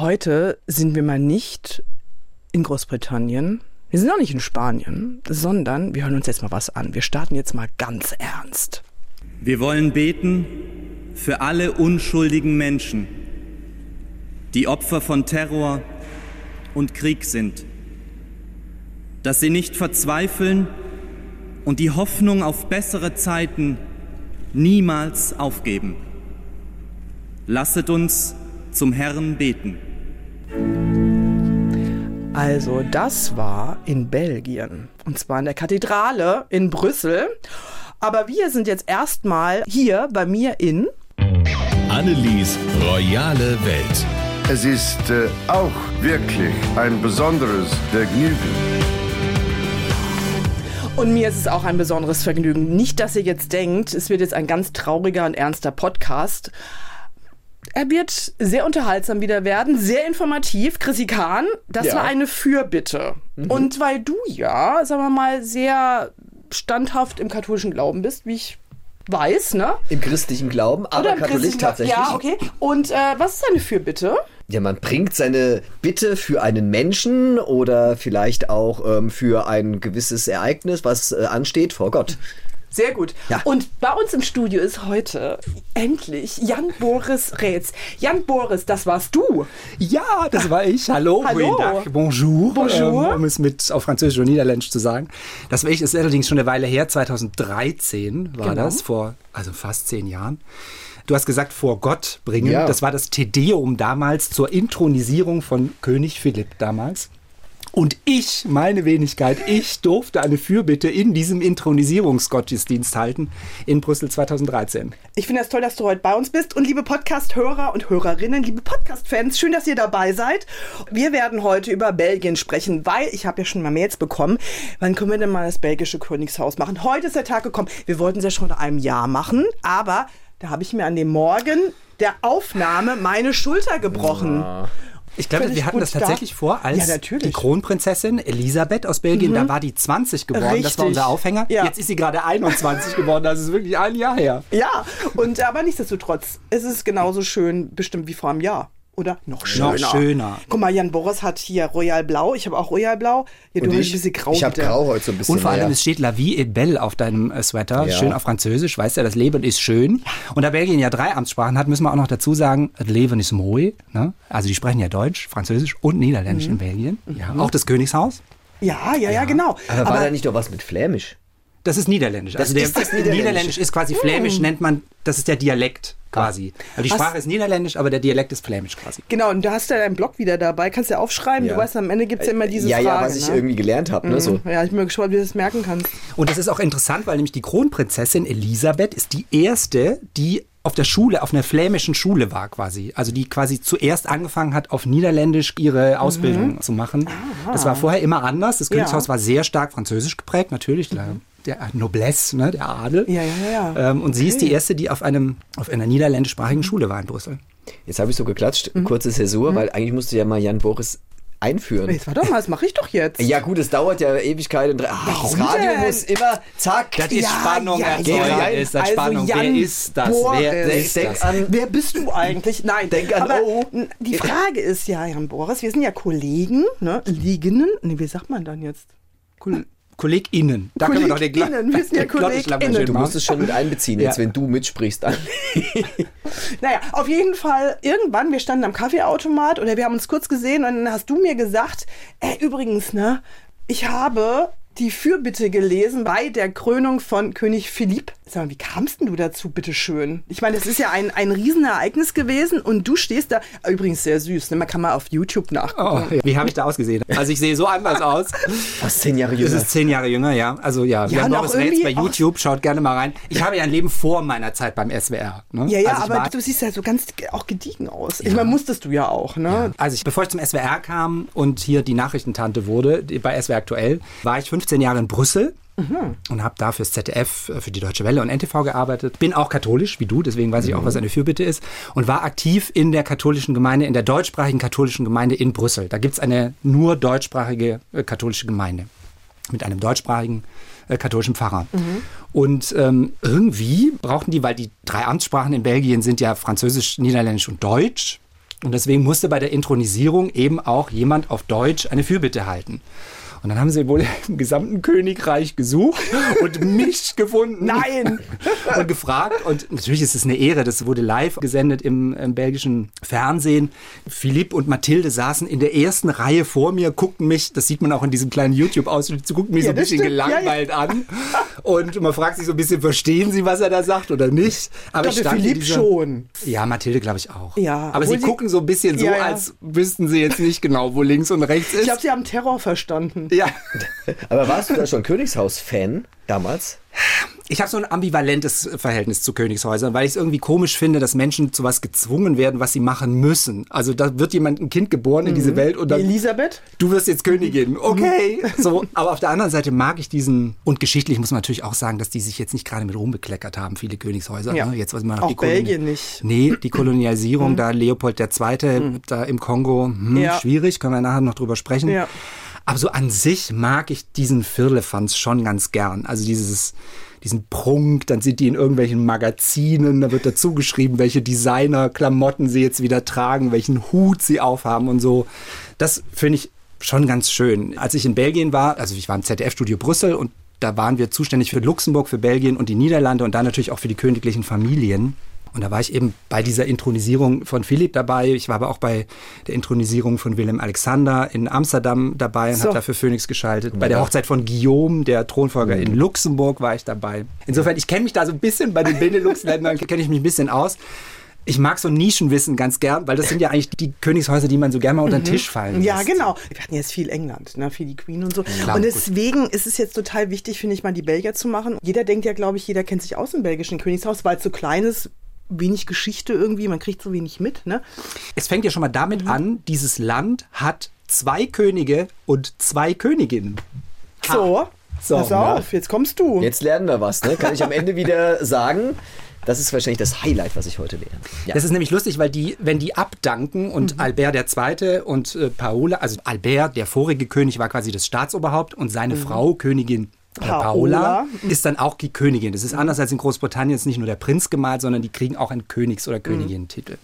Heute sind wir mal nicht in Großbritannien. Wir sind auch nicht in Spanien, sondern wir hören uns jetzt mal was an. Wir starten jetzt mal ganz ernst. Wir wollen beten für alle unschuldigen Menschen, die Opfer von Terror und Krieg sind, dass sie nicht verzweifeln und die Hoffnung auf bessere Zeiten niemals aufgeben. Lasset uns zum Herrn beten. Also, das war in Belgien. Und zwar in der Kathedrale in Brüssel. Aber wir sind jetzt erstmal hier bei mir in. Annelies royale Welt. Es ist äh, auch wirklich ein besonderes Vergnügen. Und mir ist es auch ein besonderes Vergnügen. Nicht, dass ihr jetzt denkt, es wird jetzt ein ganz trauriger und ernster Podcast. Er wird sehr unterhaltsam wieder werden, sehr informativ. Chrissy Kahn, das Ja. war eine Fürbitte. Und weil du ja, sagen wir mal, sehr standhaft im katholischen Glauben bist, wie ich weiß, ne? Im christlichen Glauben, aber im christlichen Glauben. tatsächlich. Ja, okay. Und äh, was ist deine Fürbitte? Ja, man bringt seine Bitte für einen Menschen oder vielleicht auch ähm, für ein gewisses Ereignis, was äh, ansteht, vor Gott. Sehr gut. Ja. Und bei uns im Studio ist heute endlich Jan Boris Rätz. Jan Boris, das warst du. Ja, das war ich. Hallo, Hallo. guten Tag, bonjour, Bonjour. Ähm, um es mit auf Französisch und Niederländisch zu sagen. Das war ich, ist allerdings schon eine Weile her, 2013 war Genau. das, vor also fast zehn Jahren. Du hast gesagt, vor Gott bringen. Ja. Das war das Tedeum damals zur Intronisierung von König Philipp damals. Und ich, meine Wenigkeit, ich durfte eine Fürbitte in diesem Intronisierungsgottesdienst halten in Brüssel 2013. Ich finde es toll, dass du heute bei uns bist. Und liebe Podcast-Hörer und Hörerinnen, liebe Podcast-Fans, schön, dass ihr dabei seid. Wir werden heute über Belgien sprechen, weil ich habe ja schon mal Mails bekommen. Wann können wir denn mal das belgische Königshaus machen? Heute ist der Tag gekommen. Wir wollten es ja schon vor einem Jahr machen, aber da habe ich mir an dem Morgen der Aufnahme meine Schulter gebrochen. Ich glaube, wir hatten das da. tatsächlich vor, als Ja. Mhm. die Kronprinzessin Elisabeth aus Belgien, da war die 20 geworden, das war Richtig. unser Aufhänger. Ja. Jetzt ist sie gerade 21 geworden, das ist wirklich ein Jahr her. Ja, und aber nichtsdestotrotz, es ist genauso schön bestimmt wie vor einem Jahr. Oder noch schöner. Noch schöner. Guck mal, Jan Boris hat hier Royal Blau. Ich habe auch Royal Blau. Ja, du Und hast ich, ein bisschen grau. ich habe grau heute so ein bisschen. Und vor allem, mehr. es steht La vie est belle auf deinem äh, Sweater, Ja. schön auf Französisch, weißt du, das Leben ist schön. Und da Belgien ja drei Amtssprachen hat, müssen wir auch noch dazu sagen, das Leben ist mooi. Ne? Also die sprechen ja Deutsch, Französisch und Niederländisch Mhm. in Belgien. Ja. Auch das Königshaus, Ja, ja, ja, genau. aber, war da nicht doch was mit Flämisch? das ist Niederländisch. Das also der ist das Niederländische. Niederländisch ist quasi Flämisch, nennt man, das ist der Dialekt quasi. Also die Hast- Sprache ist Niederländisch, aber der Dialekt ist Flämisch quasi. Genau, und du hast ja deinen Blog wieder dabei. Kannst du ja aufschreiben. Ja. Du weißt, am Ende gibt es ja immer diese ja, Frage. ja, was ich ne? irgendwie gelernt habe. Ne? So. Ja, ich bin mal gespannt, wie du das merken kannst. Und das ist auch interessant, weil nämlich die Kronprinzessin Elisabeth ist die erste, die auf der Schule, auf einer flämischen Schule war quasi. Also die quasi zuerst angefangen hat, auf Niederländisch ihre Ausbildung zu machen. Das war vorher immer anders. Das Königshaus war sehr stark französisch geprägt, natürlich. Der, der Noblesse, ne, der Adel. Ja, ja, ja. Ähm, und sie ist die erste, die auf, einem, auf einer niederländischsprachigen Schule war in Brüssel. Jetzt habe ich so geklatscht, Mhm. kurze Zäsur, weil eigentlich musste ja mal Jan Boris einführen. Jetzt warte doch mal, das mache ich doch jetzt. Ja gut, es dauert ja Ewigkeit. Und, ach, das Radio denn? muss immer, zack. Das ist Ja, Spannung, ja, ja. ist das Also Spannung. Jan Wer ist das? Boris. Wer ist denk das? an, Wer bist du eigentlich? Nein. Denk an aber O. n- Die Frage ist ja, Jan Boris, wir sind ja Kollegen, ne? Liegenden. Nee, wie sagt man dann jetzt? Kol KollegInnen. Da können wir doch den Gla- wir sind ja KollegInnen. du musst es schon mit einbeziehen, jetzt Ja. wenn du mitsprichst. Dann. Naja, auf jeden Fall, irgendwann, wir standen am Kaffeeautomat oder wir haben uns kurz gesehen und dann hast du mir gesagt, ey, übrigens, ne, ich habe die Fürbitte gelesen bei der Krönung von König Philipp. Sag mal, wie kamst denn du dazu, bitteschön? Ich meine, das ist ja ein, ein Riesenereignis gewesen und du stehst da, übrigens sehr süß, ne? man kann mal auf YouTube nachgucken. Oh, ja. Wie habe ich da ausgesehen? Also ich sehe so anders aus. Was, zehn Jahre Das jünger? ist zehn Jahre jünger, ja. Also ja, Ja, Jan noch Boris Rätz irgendwie bei YouTube, schaut gerne mal rein. Ich habe ja ein Leben vor meiner Zeit beim SWR. Ne? Ja, ja, also aber du siehst ja so ganz auch gediegen aus. Ich meine, musstest du ja auch, ne? Also ich, bevor ich zum SWR kam und hier die Nachrichtentante wurde, bei SWR aktuell, war ich 15 Jahre in Brüssel. Und habe da fürs ZDF, äh, für die Deutsche Welle und NTV gearbeitet. Bin auch katholisch, wie du, deswegen weiß ich auch, was eine Fürbitte ist. Und war aktiv in der katholischen Gemeinde, in der deutschsprachigen katholischen Gemeinde in Brüssel. Da gibt's eine nur deutschsprachige äh, katholische Gemeinde mit einem deutschsprachigen äh, katholischen Pfarrer. Und ähm, irgendwie brauchten die, weil die drei Amtssprachen in Belgien sind ja Französisch, Niederländisch und Deutsch. Und deswegen musste bei der Intronisierung eben auch jemand auf Deutsch eine Fürbitte halten. Und dann haben sie wohl im gesamten Königreich gesucht und mich gefunden. Nein! und gefragt. Und natürlich ist es eine Ehre, das wurde live gesendet im, im belgischen Fernsehen. Philipp und Mathilde saßen in der ersten Reihe vor mir, guckten mich, das sieht man auch in diesem kleinen YouTube-Ausschnitt, sie guckten mich Ja, so ein bisschen stimmt. Ja, ja. gelangweilt an. Und man fragt sich so ein bisschen, verstehen sie, was er da sagt oder nicht? Aber Ich glaube, Philipp dieser- schon. Ja, Mathilde glaube ich auch. Ja, Aber sie sie- gucken so ein bisschen so, Ja, ja. als wüssten sie jetzt nicht genau, wo links und rechts ist. Ich glaube, sie haben Terror verstanden. Ja. Aber warst du da schon Königshaus-Fan damals? Ich habe so ein ambivalentes Verhältnis zu Königshäusern, weil ich es irgendwie komisch finde, dass Menschen zu was gezwungen werden, was sie machen müssen. Also da wird jemand ein Kind geboren in diese Welt und dann Elisabeth? du wirst jetzt Königin. Okay. So, aber auf der anderen Seite mag ich diesen und geschichtlich muss man natürlich auch sagen, dass die sich jetzt nicht gerade mit Ruhm bekleckert haben, viele Königshäuser. Ja. Ne? Jetzt was man Auch die Koloni- Belgien nicht. Nee, die Kolonialisierung, da Leopold II. da im Kongo, hm, Ja. schwierig, können wir nachher noch drüber sprechen. Ja. Aber so an sich mag ich diesen Firlefanz schon ganz gern. Also dieses, diesen Prunk, dann sind die in irgendwelchen Magazinen, da wird dazu geschrieben, welche Designer-Klamotten sie jetzt wieder tragen, welchen Hut sie aufhaben und so. Das finde ich schon ganz schön. Als ich in Belgien war, also ich war im ZDF-Studio Brüssel und da waren wir zuständig für Luxemburg, für Belgien und die Niederlande und dann natürlich auch für die königlichen Familien. Und da war ich eben bei dieser Intronisierung von Philipp dabei. Ich war aber auch bei der Intronisierung von Willem Alexander in Amsterdam dabei und So. habe dafür Phoenix geschaltet. Bei der Hochzeit von Guillaume, der Thronfolger in Luxemburg, war ich dabei. Insofern, ich kenne mich da so ein bisschen bei den Benelux-Ländern, kenne ich mich ein bisschen aus. Ich mag so Nischenwissen ganz gern, weil das sind ja eigentlich die Königshäuser, die man so gerne mal unter den Tisch fallen Mhm. Ja, lässt. genau. Wir hatten jetzt viel England, ne, viel die Queen und so. Klar, und gut. deswegen ist es jetzt total wichtig, finde ich mal, die Belgier zu machen. Jeder denkt ja, glaube ich, jeder kennt sich aus im belgischen Königshaus, weil es so klein ist, wenig Geschichte irgendwie, man kriegt so wenig mit, ne? Es fängt ja schon mal damit an, dieses Land hat zwei Könige und zwei Königinnen. So, So, pass auf, jetzt kommst du. Jetzt lernen wir was, ne? Kann ich am Ende wieder sagen. Das ist wahrscheinlich das Highlight, was ich heute lerne. Ja. Das ist nämlich lustig, weil die, wenn die abdanken und Albert II. und äh, Paola, also Albert, der vorige König, war quasi das Staatsoberhaupt und seine Frau, Königin Paola, Paola. ist dann auch die Königin. Das ist anders als in Großbritannien, ist nicht nur der Prinz gemalt, sondern die kriegen auch einen Königs- oder Königinnentitel.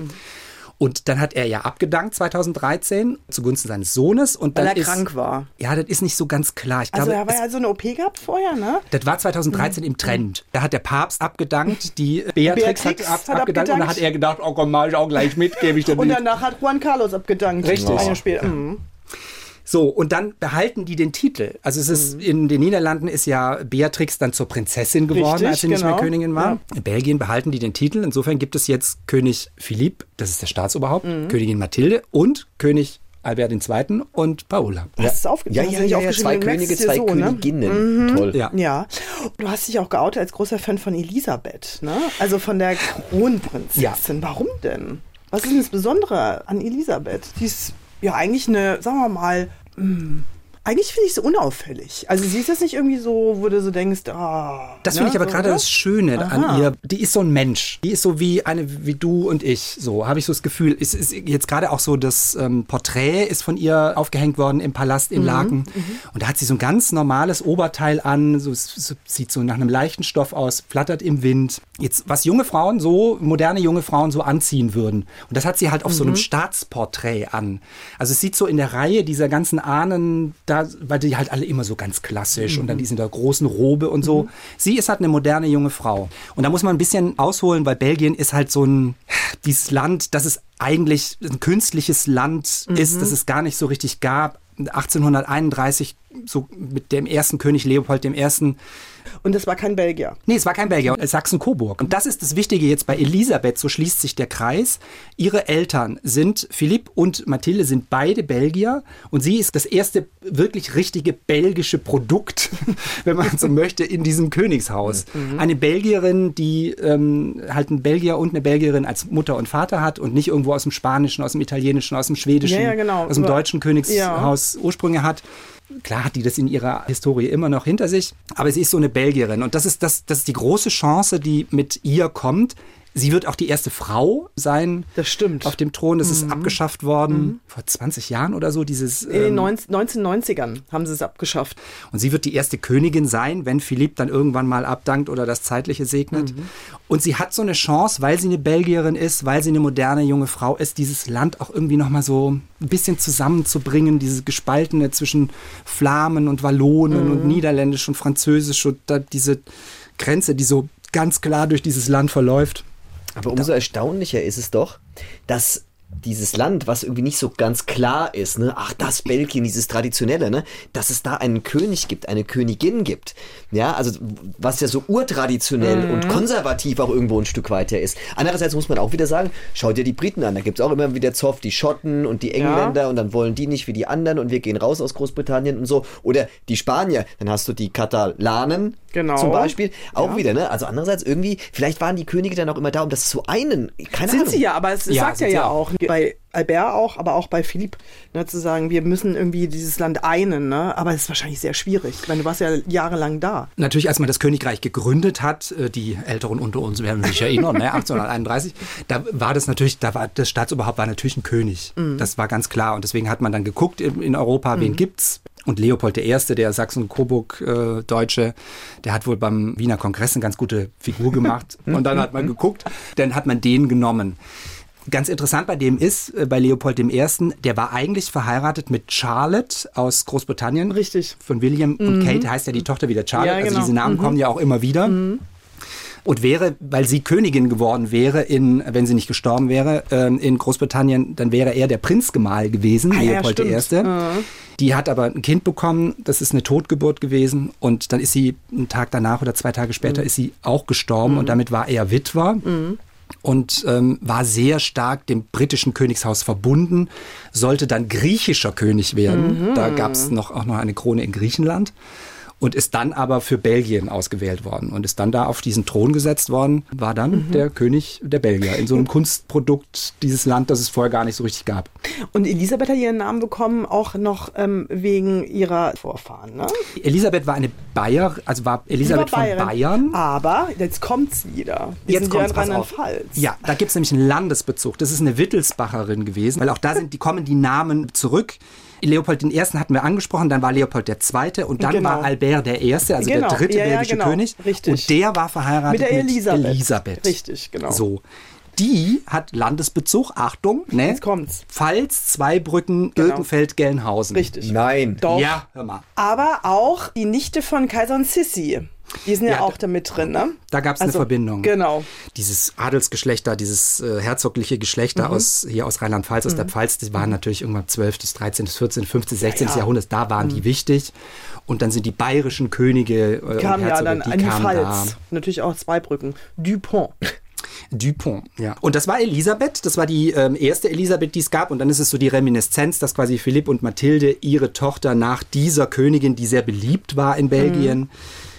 Und dann hat er ja abgedankt 2013 zugunsten seines Sohnes. Und weil dann er ist, krank war. Ja, das ist nicht so ganz klar. Ich Also glaube, er war ja so eine OP gehabt vorher, ne? das war 2013 im Trend. Da hat der Papst abgedankt, die Beatrix, Beatrix hat, ab, hat abgedankt und da abgedankt. hat er gedacht, oh komm, mach ich auch gleich mit, gebe ich dann Und mit. danach hat Juan Carlos abgedankt. Richtig. Ein Jahr später. Mhm. So, und dann behalten die den Titel. Also es Mhm. ist, in den Niederlanden ist ja Beatrix dann zur Prinzessin geworden, Richtig, als sie nicht mehr genau. Königin war. In Belgien behalten die den Titel. Insofern gibt es jetzt König Philipp, das ist der Staatsoberhaupt, Mhm. Königin Mathilde und König Albert II. und Paola. Hast du es aufge Ja, hast ja, ja, ja, aufgeschrieben? zwei Könige, zwei so, ne? Königinnen. Toll. Ja. Ja, du hast dich auch geoutet als großer Fan von Elisabeth, ne? Also von der Kronprinzessin. Warum denn? Was ist denn das Besondere an Elisabeth? Die ist ja eigentlich eine, sagen wir mal, mh, eigentlich finde ich sie unauffällig. Also sie ist jetzt nicht irgendwie so, wo du so denkst, ah. Das ne, finde ich aber so, gerade oder? das Schöne Aha. an ihr. Die ist so ein Mensch. Die ist so wie eine, wie du und ich. So habe ich so das Gefühl. Es ist jetzt gerade auch so, das ähm, Porträt ist von ihr aufgehängt worden im Palast Mhm, in Laken. Und da hat sie so ein ganz normales Oberteil an. So, so, sieht so nach einem leichten Stoff aus, flattert im Wind. Jetzt, was junge Frauen so, moderne junge Frauen so anziehen würden. Und das hat sie halt auf so Mhm. einem Staatsporträt an. Also es sieht so in der Reihe dieser ganzen Ahnen, da, weil die halt alle immer so ganz klassisch und dann die sind großen Robe und so. Sie ist halt eine moderne junge Frau. Und da muss man ein bisschen ausholen, weil Belgien ist halt so ein, dieses Land, das es eigentlich ein künstliches Land ist, das es gar nicht so richtig gab. 1831, so mit dem ersten König Leopold I., Und das war kein Belgier. Nee, es war kein Belgier, es Sachsen-Coburg. Und das ist das Wichtige jetzt bei Elisabeth, so schließt sich der Kreis. Ihre Eltern sind, Philipp und Mathilde sind beide Belgier und sie ist das erste wirklich richtige belgische Produkt, wenn man so möchte, in diesem Königshaus. Eine Belgierin, die ähm, halt einen Belgier und eine Belgierin als Mutter und Vater hat und nicht irgendwo aus dem Spanischen, aus dem Italienischen, aus dem Schwedischen, Ja, ja, genau. aus dem deutschen Königshaus Ursprünge hat. Klar hat die das in ihrer Historie immer noch hinter sich, aber sie ist so eine Belgierin und das ist, das, das ist die große Chance, die mit ihr kommt. Sie wird auch die erste Frau sein. Das stimmt. Auf dem Thron. Das ist abgeschafft worden vor 20 Jahren oder so. Dieses, In den ähm, 19, 1990ern haben sie es abgeschafft. und sie wird die erste Königin sein, wenn Philipp dann irgendwann mal abdankt oder das Zeitliche segnet. Und sie hat so eine Chance, weil sie eine Belgierin ist, weil sie eine moderne junge Frau ist, dieses Land auch irgendwie nochmal so ein bisschen zusammenzubringen, dieses Gespaltene zwischen Flamen und Wallonen und Niederländisch und Französisch und diese Grenze, die so ganz klar durch dieses Land verläuft. Aber umso erstaunlicher ist es doch, dass dieses Land, was irgendwie nicht so ganz klar ist, ne, ach, das Belgien, dieses Traditionelle, ne, dass es da einen König gibt, eine Königin gibt. Ja, also, was ja so urtraditionell und konservativ auch irgendwo ein Stück weiter ist. Andererseits muss man auch wieder sagen, schau dir die Briten an, da gibt's auch immer wieder Zoff, die Schotten und die Engländer und dann wollen die nicht wie die anderen und wir gehen raus aus Großbritannien und so. Oder die Spanier, dann hast du die Katalanen Genau. zum Beispiel, auch Ja. wieder, ne, also andererseits irgendwie, vielleicht waren die Könige dann auch immer da, um das zu einen, keine Sind Ahnung. sie ja, aber es Ja, sagt ja ja auch. auch. Bei Albert auch, aber auch bei Philipp, ne, zu sagen, wir müssen irgendwie dieses Land einen, ne? Aber es ist wahrscheinlich sehr schwierig. Ich meine, du warst ja jahrelang da. Natürlich, als man das Königreich gegründet hat, äh, die Älteren unter uns werden sich erinnern, ne, 1831, da war das natürlich, da war das Staatsoberhaupt war natürlich ein König. Das war ganz klar. Und deswegen hat man dann geguckt in, in Europa, wen gibt's? Und Leopold I., der Sachsen-Coburg-Deutsche, der hat wohl beim Wiener Kongress eine ganz gute Figur gemacht. Und dann hat man geguckt, dann hat man den genommen. Ganz interessant bei dem ist, äh, bei Leopold I., der war eigentlich verheiratet mit Charlotte aus Großbritannien. Richtig. Von William und Kate heißt ja die Tochter wieder Charlotte. Ja, Also genau. diese Namen kommen ja auch immer wieder. Und wäre, weil sie Königin geworden wäre, in, wenn sie nicht gestorben wäre, ähm, in Großbritannien, dann wäre er der Prinzgemahl gewesen, Ah, ja, Leopold I. stimmt. Die hat aber ein Kind bekommen, das ist eine Totgeburt gewesen und dann ist sie einen Tag danach oder zwei Tage später ist sie auch gestorben und damit war er Witwer. Und ähm, war sehr stark dem britischen Königshaus verbunden, sollte dann griechischer König werden. Da gab es noch, auch noch eine Krone in Griechenland und ist dann aber für Belgien ausgewählt worden und ist dann da auf diesen Thron gesetzt worden, war dann der König der Belgier in so einem Kunstprodukt dieses Land, das es vorher gar nicht so richtig gab. Und Elisabeth hat ihren Namen bekommen, auch noch ähm, wegen ihrer Vorfahren, ne? Elisabeth war eine Bayer, also war Elisabeth war von Bayerin. Bayern. Aber jetzt kommt's wieder. Wir Jetzt sind ja. Rheinland-Pfalz. Ja, da gibt's nämlich einen Landesbezug. Das ist eine Wittelsbacherin gewesen, weil auch da sind, die kommen die Namen zurück. Leopold I. hatten wir angesprochen, dann war Leopold II. und dann Genau. war Albert I., also Genau. der dritte Ja, ja, belgische genau. König. Richtig. Und der war verheiratet Mit der Elisabeth. Elisabeth. Richtig, genau. So. Die hat Landesbezug, Achtung, ne? Jetzt kommt's. Pfalz, Zweibrücken, Birkenfeld, Gelnhausen. Richtig. Nein. Doch. Ja, hör mal. Aber auch die Nichte von Kaiserin Sissi. Die sind ja, Ja, auch da mit drin, ne? Da gab es eine Also, Verbindung. Genau. Dieses Adelsgeschlechter, dieses äh, herzogliche Geschlechter Mhm. aus hier aus Rheinland-Pfalz, aus der Pfalz, die waren natürlich irgendwann 12., 13., 14., 15., 16. Ja, Mhm. ja. Jahrhundert, da waren die wichtig. Und dann sind die bayerischen Könige äh, Kam und ja Herzoge, dann die an die kamen Pfalz. Natürlich auch Zweibrücken. Dupont. Dupont, ja. Und das war Elisabeth, das war die ähm, erste Elisabeth, die es gab. Und dann ist es so die Reminiszenz, dass quasi Philipp und Mathilde ihre Tochter nach dieser Königin, die sehr beliebt war in Belgien.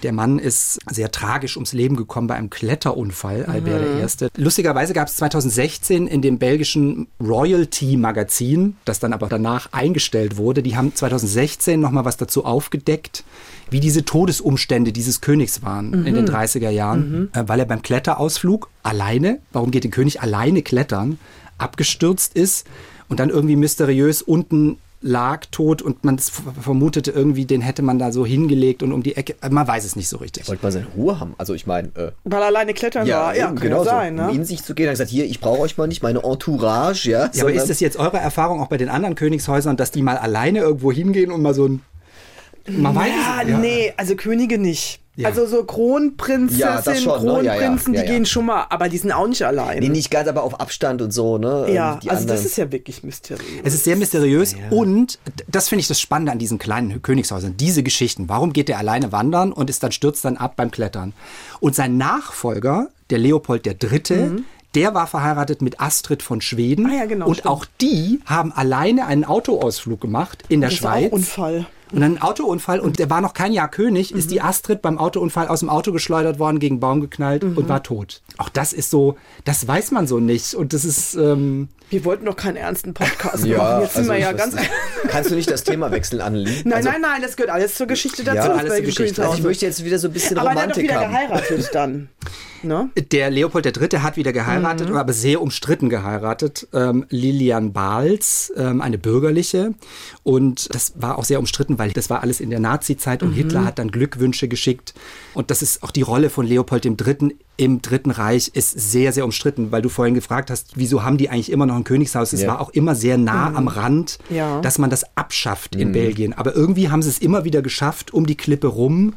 Der Mann ist sehr tragisch ums Leben gekommen bei einem Kletterunfall, Albert I. Lustigerweise gab es 2016 in dem belgischen Royalty-Magazin, das dann aber danach eingestellt wurde, die haben 2016 nochmal was dazu aufgedeckt, wie diese Todesumstände dieses Königs waren in den 30er Jahren, äh, weil er beim Kletterausflug alleine, warum geht der König alleine klettern, abgestürzt ist und dann irgendwie mysteriös unten lag tot und man vermutete irgendwie, den hätte man da so hingelegt und um die Ecke. Man weiß es nicht so richtig. Wollte mal seine Ruhe haben. Also ich meine, äh, Weil alleine klettern war. Ja, kann genau ja sein, so. Um ne? in sich zu gehen, hat er gesagt, hier, ich brauche euch mal nicht, meine Entourage, ja. Ja, aber ist das jetzt eure Erfahrung auch bei den anderen Königshäusern, dass die mal alleine irgendwo hingehen und mal so ein. Man weiß Ja, es- nee, also Könige nicht. Ja. Also so Kronprinzessin, Ja, schon, ne? Ja, ja. Kronprinzen, Ja, die ja. gehen schon mal, aber die sind auch nicht allein. Nee, nicht ganz, aber auf Abstand und so, ne? ja, Ähm, die also anderen. das ist ja wirklich mysteriös. Es ist sehr mysteriös und das finde ich das Spannende an diesen kleinen Königshäusern, diese Geschichten. Warum geht er alleine wandern und ist dann stürzt dann ab beim Klettern? Und sein Nachfolger, der Leopold III., der war verheiratet mit Astrid von Schweden. Mhm. Ah ja, genau, Und stimmt. auch die haben alleine einen Autoausflug gemacht in der das ist auch Schweiz. Unfall. Und dann ein Autounfall und der war noch kein Jahr König, ist die Astrid beim Autounfall aus dem Auto geschleudert worden, gegen einen Baum geknallt und war tot. Auch das ist so, das weiß man so nicht. Und das ist, ähm, Wir wollten doch keinen ernsten Podcast machen. Jetzt sind wir also ja ich ganz. Kannst du nicht das Thema wechseln, Annelie? Nein, also, nein, nein, das gehört alles zur Geschichte dazu. Ja, alles zur Geschichte. Also ich möchte jetzt wieder so ein bisschen Aber er hat doch Romantik wieder haben. geheiratet dann. Ne? Der Leopold III. hat wieder geheiratet, aber sehr umstritten geheiratet. Ähm, Lilian Bahls, ähm, eine bürgerliche. Und das war auch sehr umstritten, weil das war alles in der Nazi-Zeit und Hitler hat dann Glückwünsche geschickt. Und das ist auch die Rolle von Leopold III. im Dritten Reich ist sehr, sehr umstritten, weil du vorhin gefragt hast, wieso haben die eigentlich immer noch ein Königshaus? Es Ja. war auch immer sehr nah am Rand, Ja. dass man das abschafft in Belgien. Aber irgendwie haben sie es immer wieder geschafft, um die Klippe rum,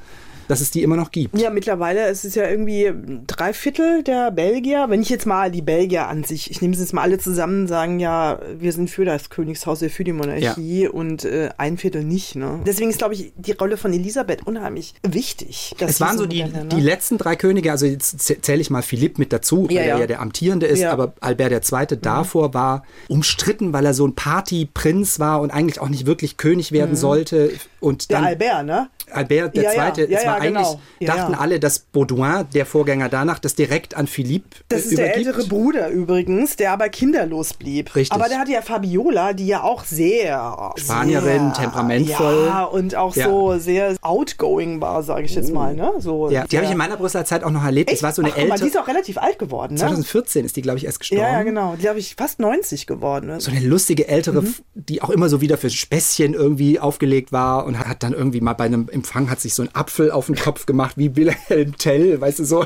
dass es die immer noch gibt. Ja, mittlerweile ist es ja irgendwie drei Viertel der Belgier. Wenn ich jetzt mal die Belgier an sich, ich nehme sie jetzt mal alle zusammen, sagen ja, wir sind für das Königshaus, wir für die Monarchie und äh, ein Viertel nicht. Ne? Deswegen ist, glaube ich, die Rolle von Elisabeth unheimlich wichtig. Es waren so die, moderne, ne? die letzten drei Könige, also jetzt zäh- zähle ich mal Philipp mit dazu, weil Ja, er ja. ja der amtierende ist, Ja. Mhm. aber Albert II. davor war umstritten, weil er so ein Partyprinz war und eigentlich auch nicht wirklich König werden sollte. Und Mhm. Der dann Albert, ne? Albert der Ja. Zweite, Ja, es war eigentlich, genau. Dachten alle, dass Baudouin, der Vorgänger danach, das direkt an Philipp Das äh, ist der übergibt. ältere Bruder übrigens, der aber kinderlos blieb. Richtig. Aber der hatte ja Fabiola, die ja auch sehr Spanierin, sehr, temperamentvoll. Ja, und auch so sehr outgoing war, sage ich jetzt mal. Ne? So Ja, die habe ich in meiner Brüsseler Zeit auch noch erlebt. Das Echt? war so eine Ach, mal, die ältere. ist auch relativ alt geworden, ne? 2014 ist die, glaube ich, erst gestorben. Ja, genau. Die habe ich fast 90 geworden. Ne? so eine lustige ältere, Mhm. die auch immer so wieder für Späßchen irgendwie aufgelegt war und hat dann irgendwie mal bei einem Empfang hat sich so ein Apfel auf den Kopf gemacht wie Wilhelm Tell, weißt du so,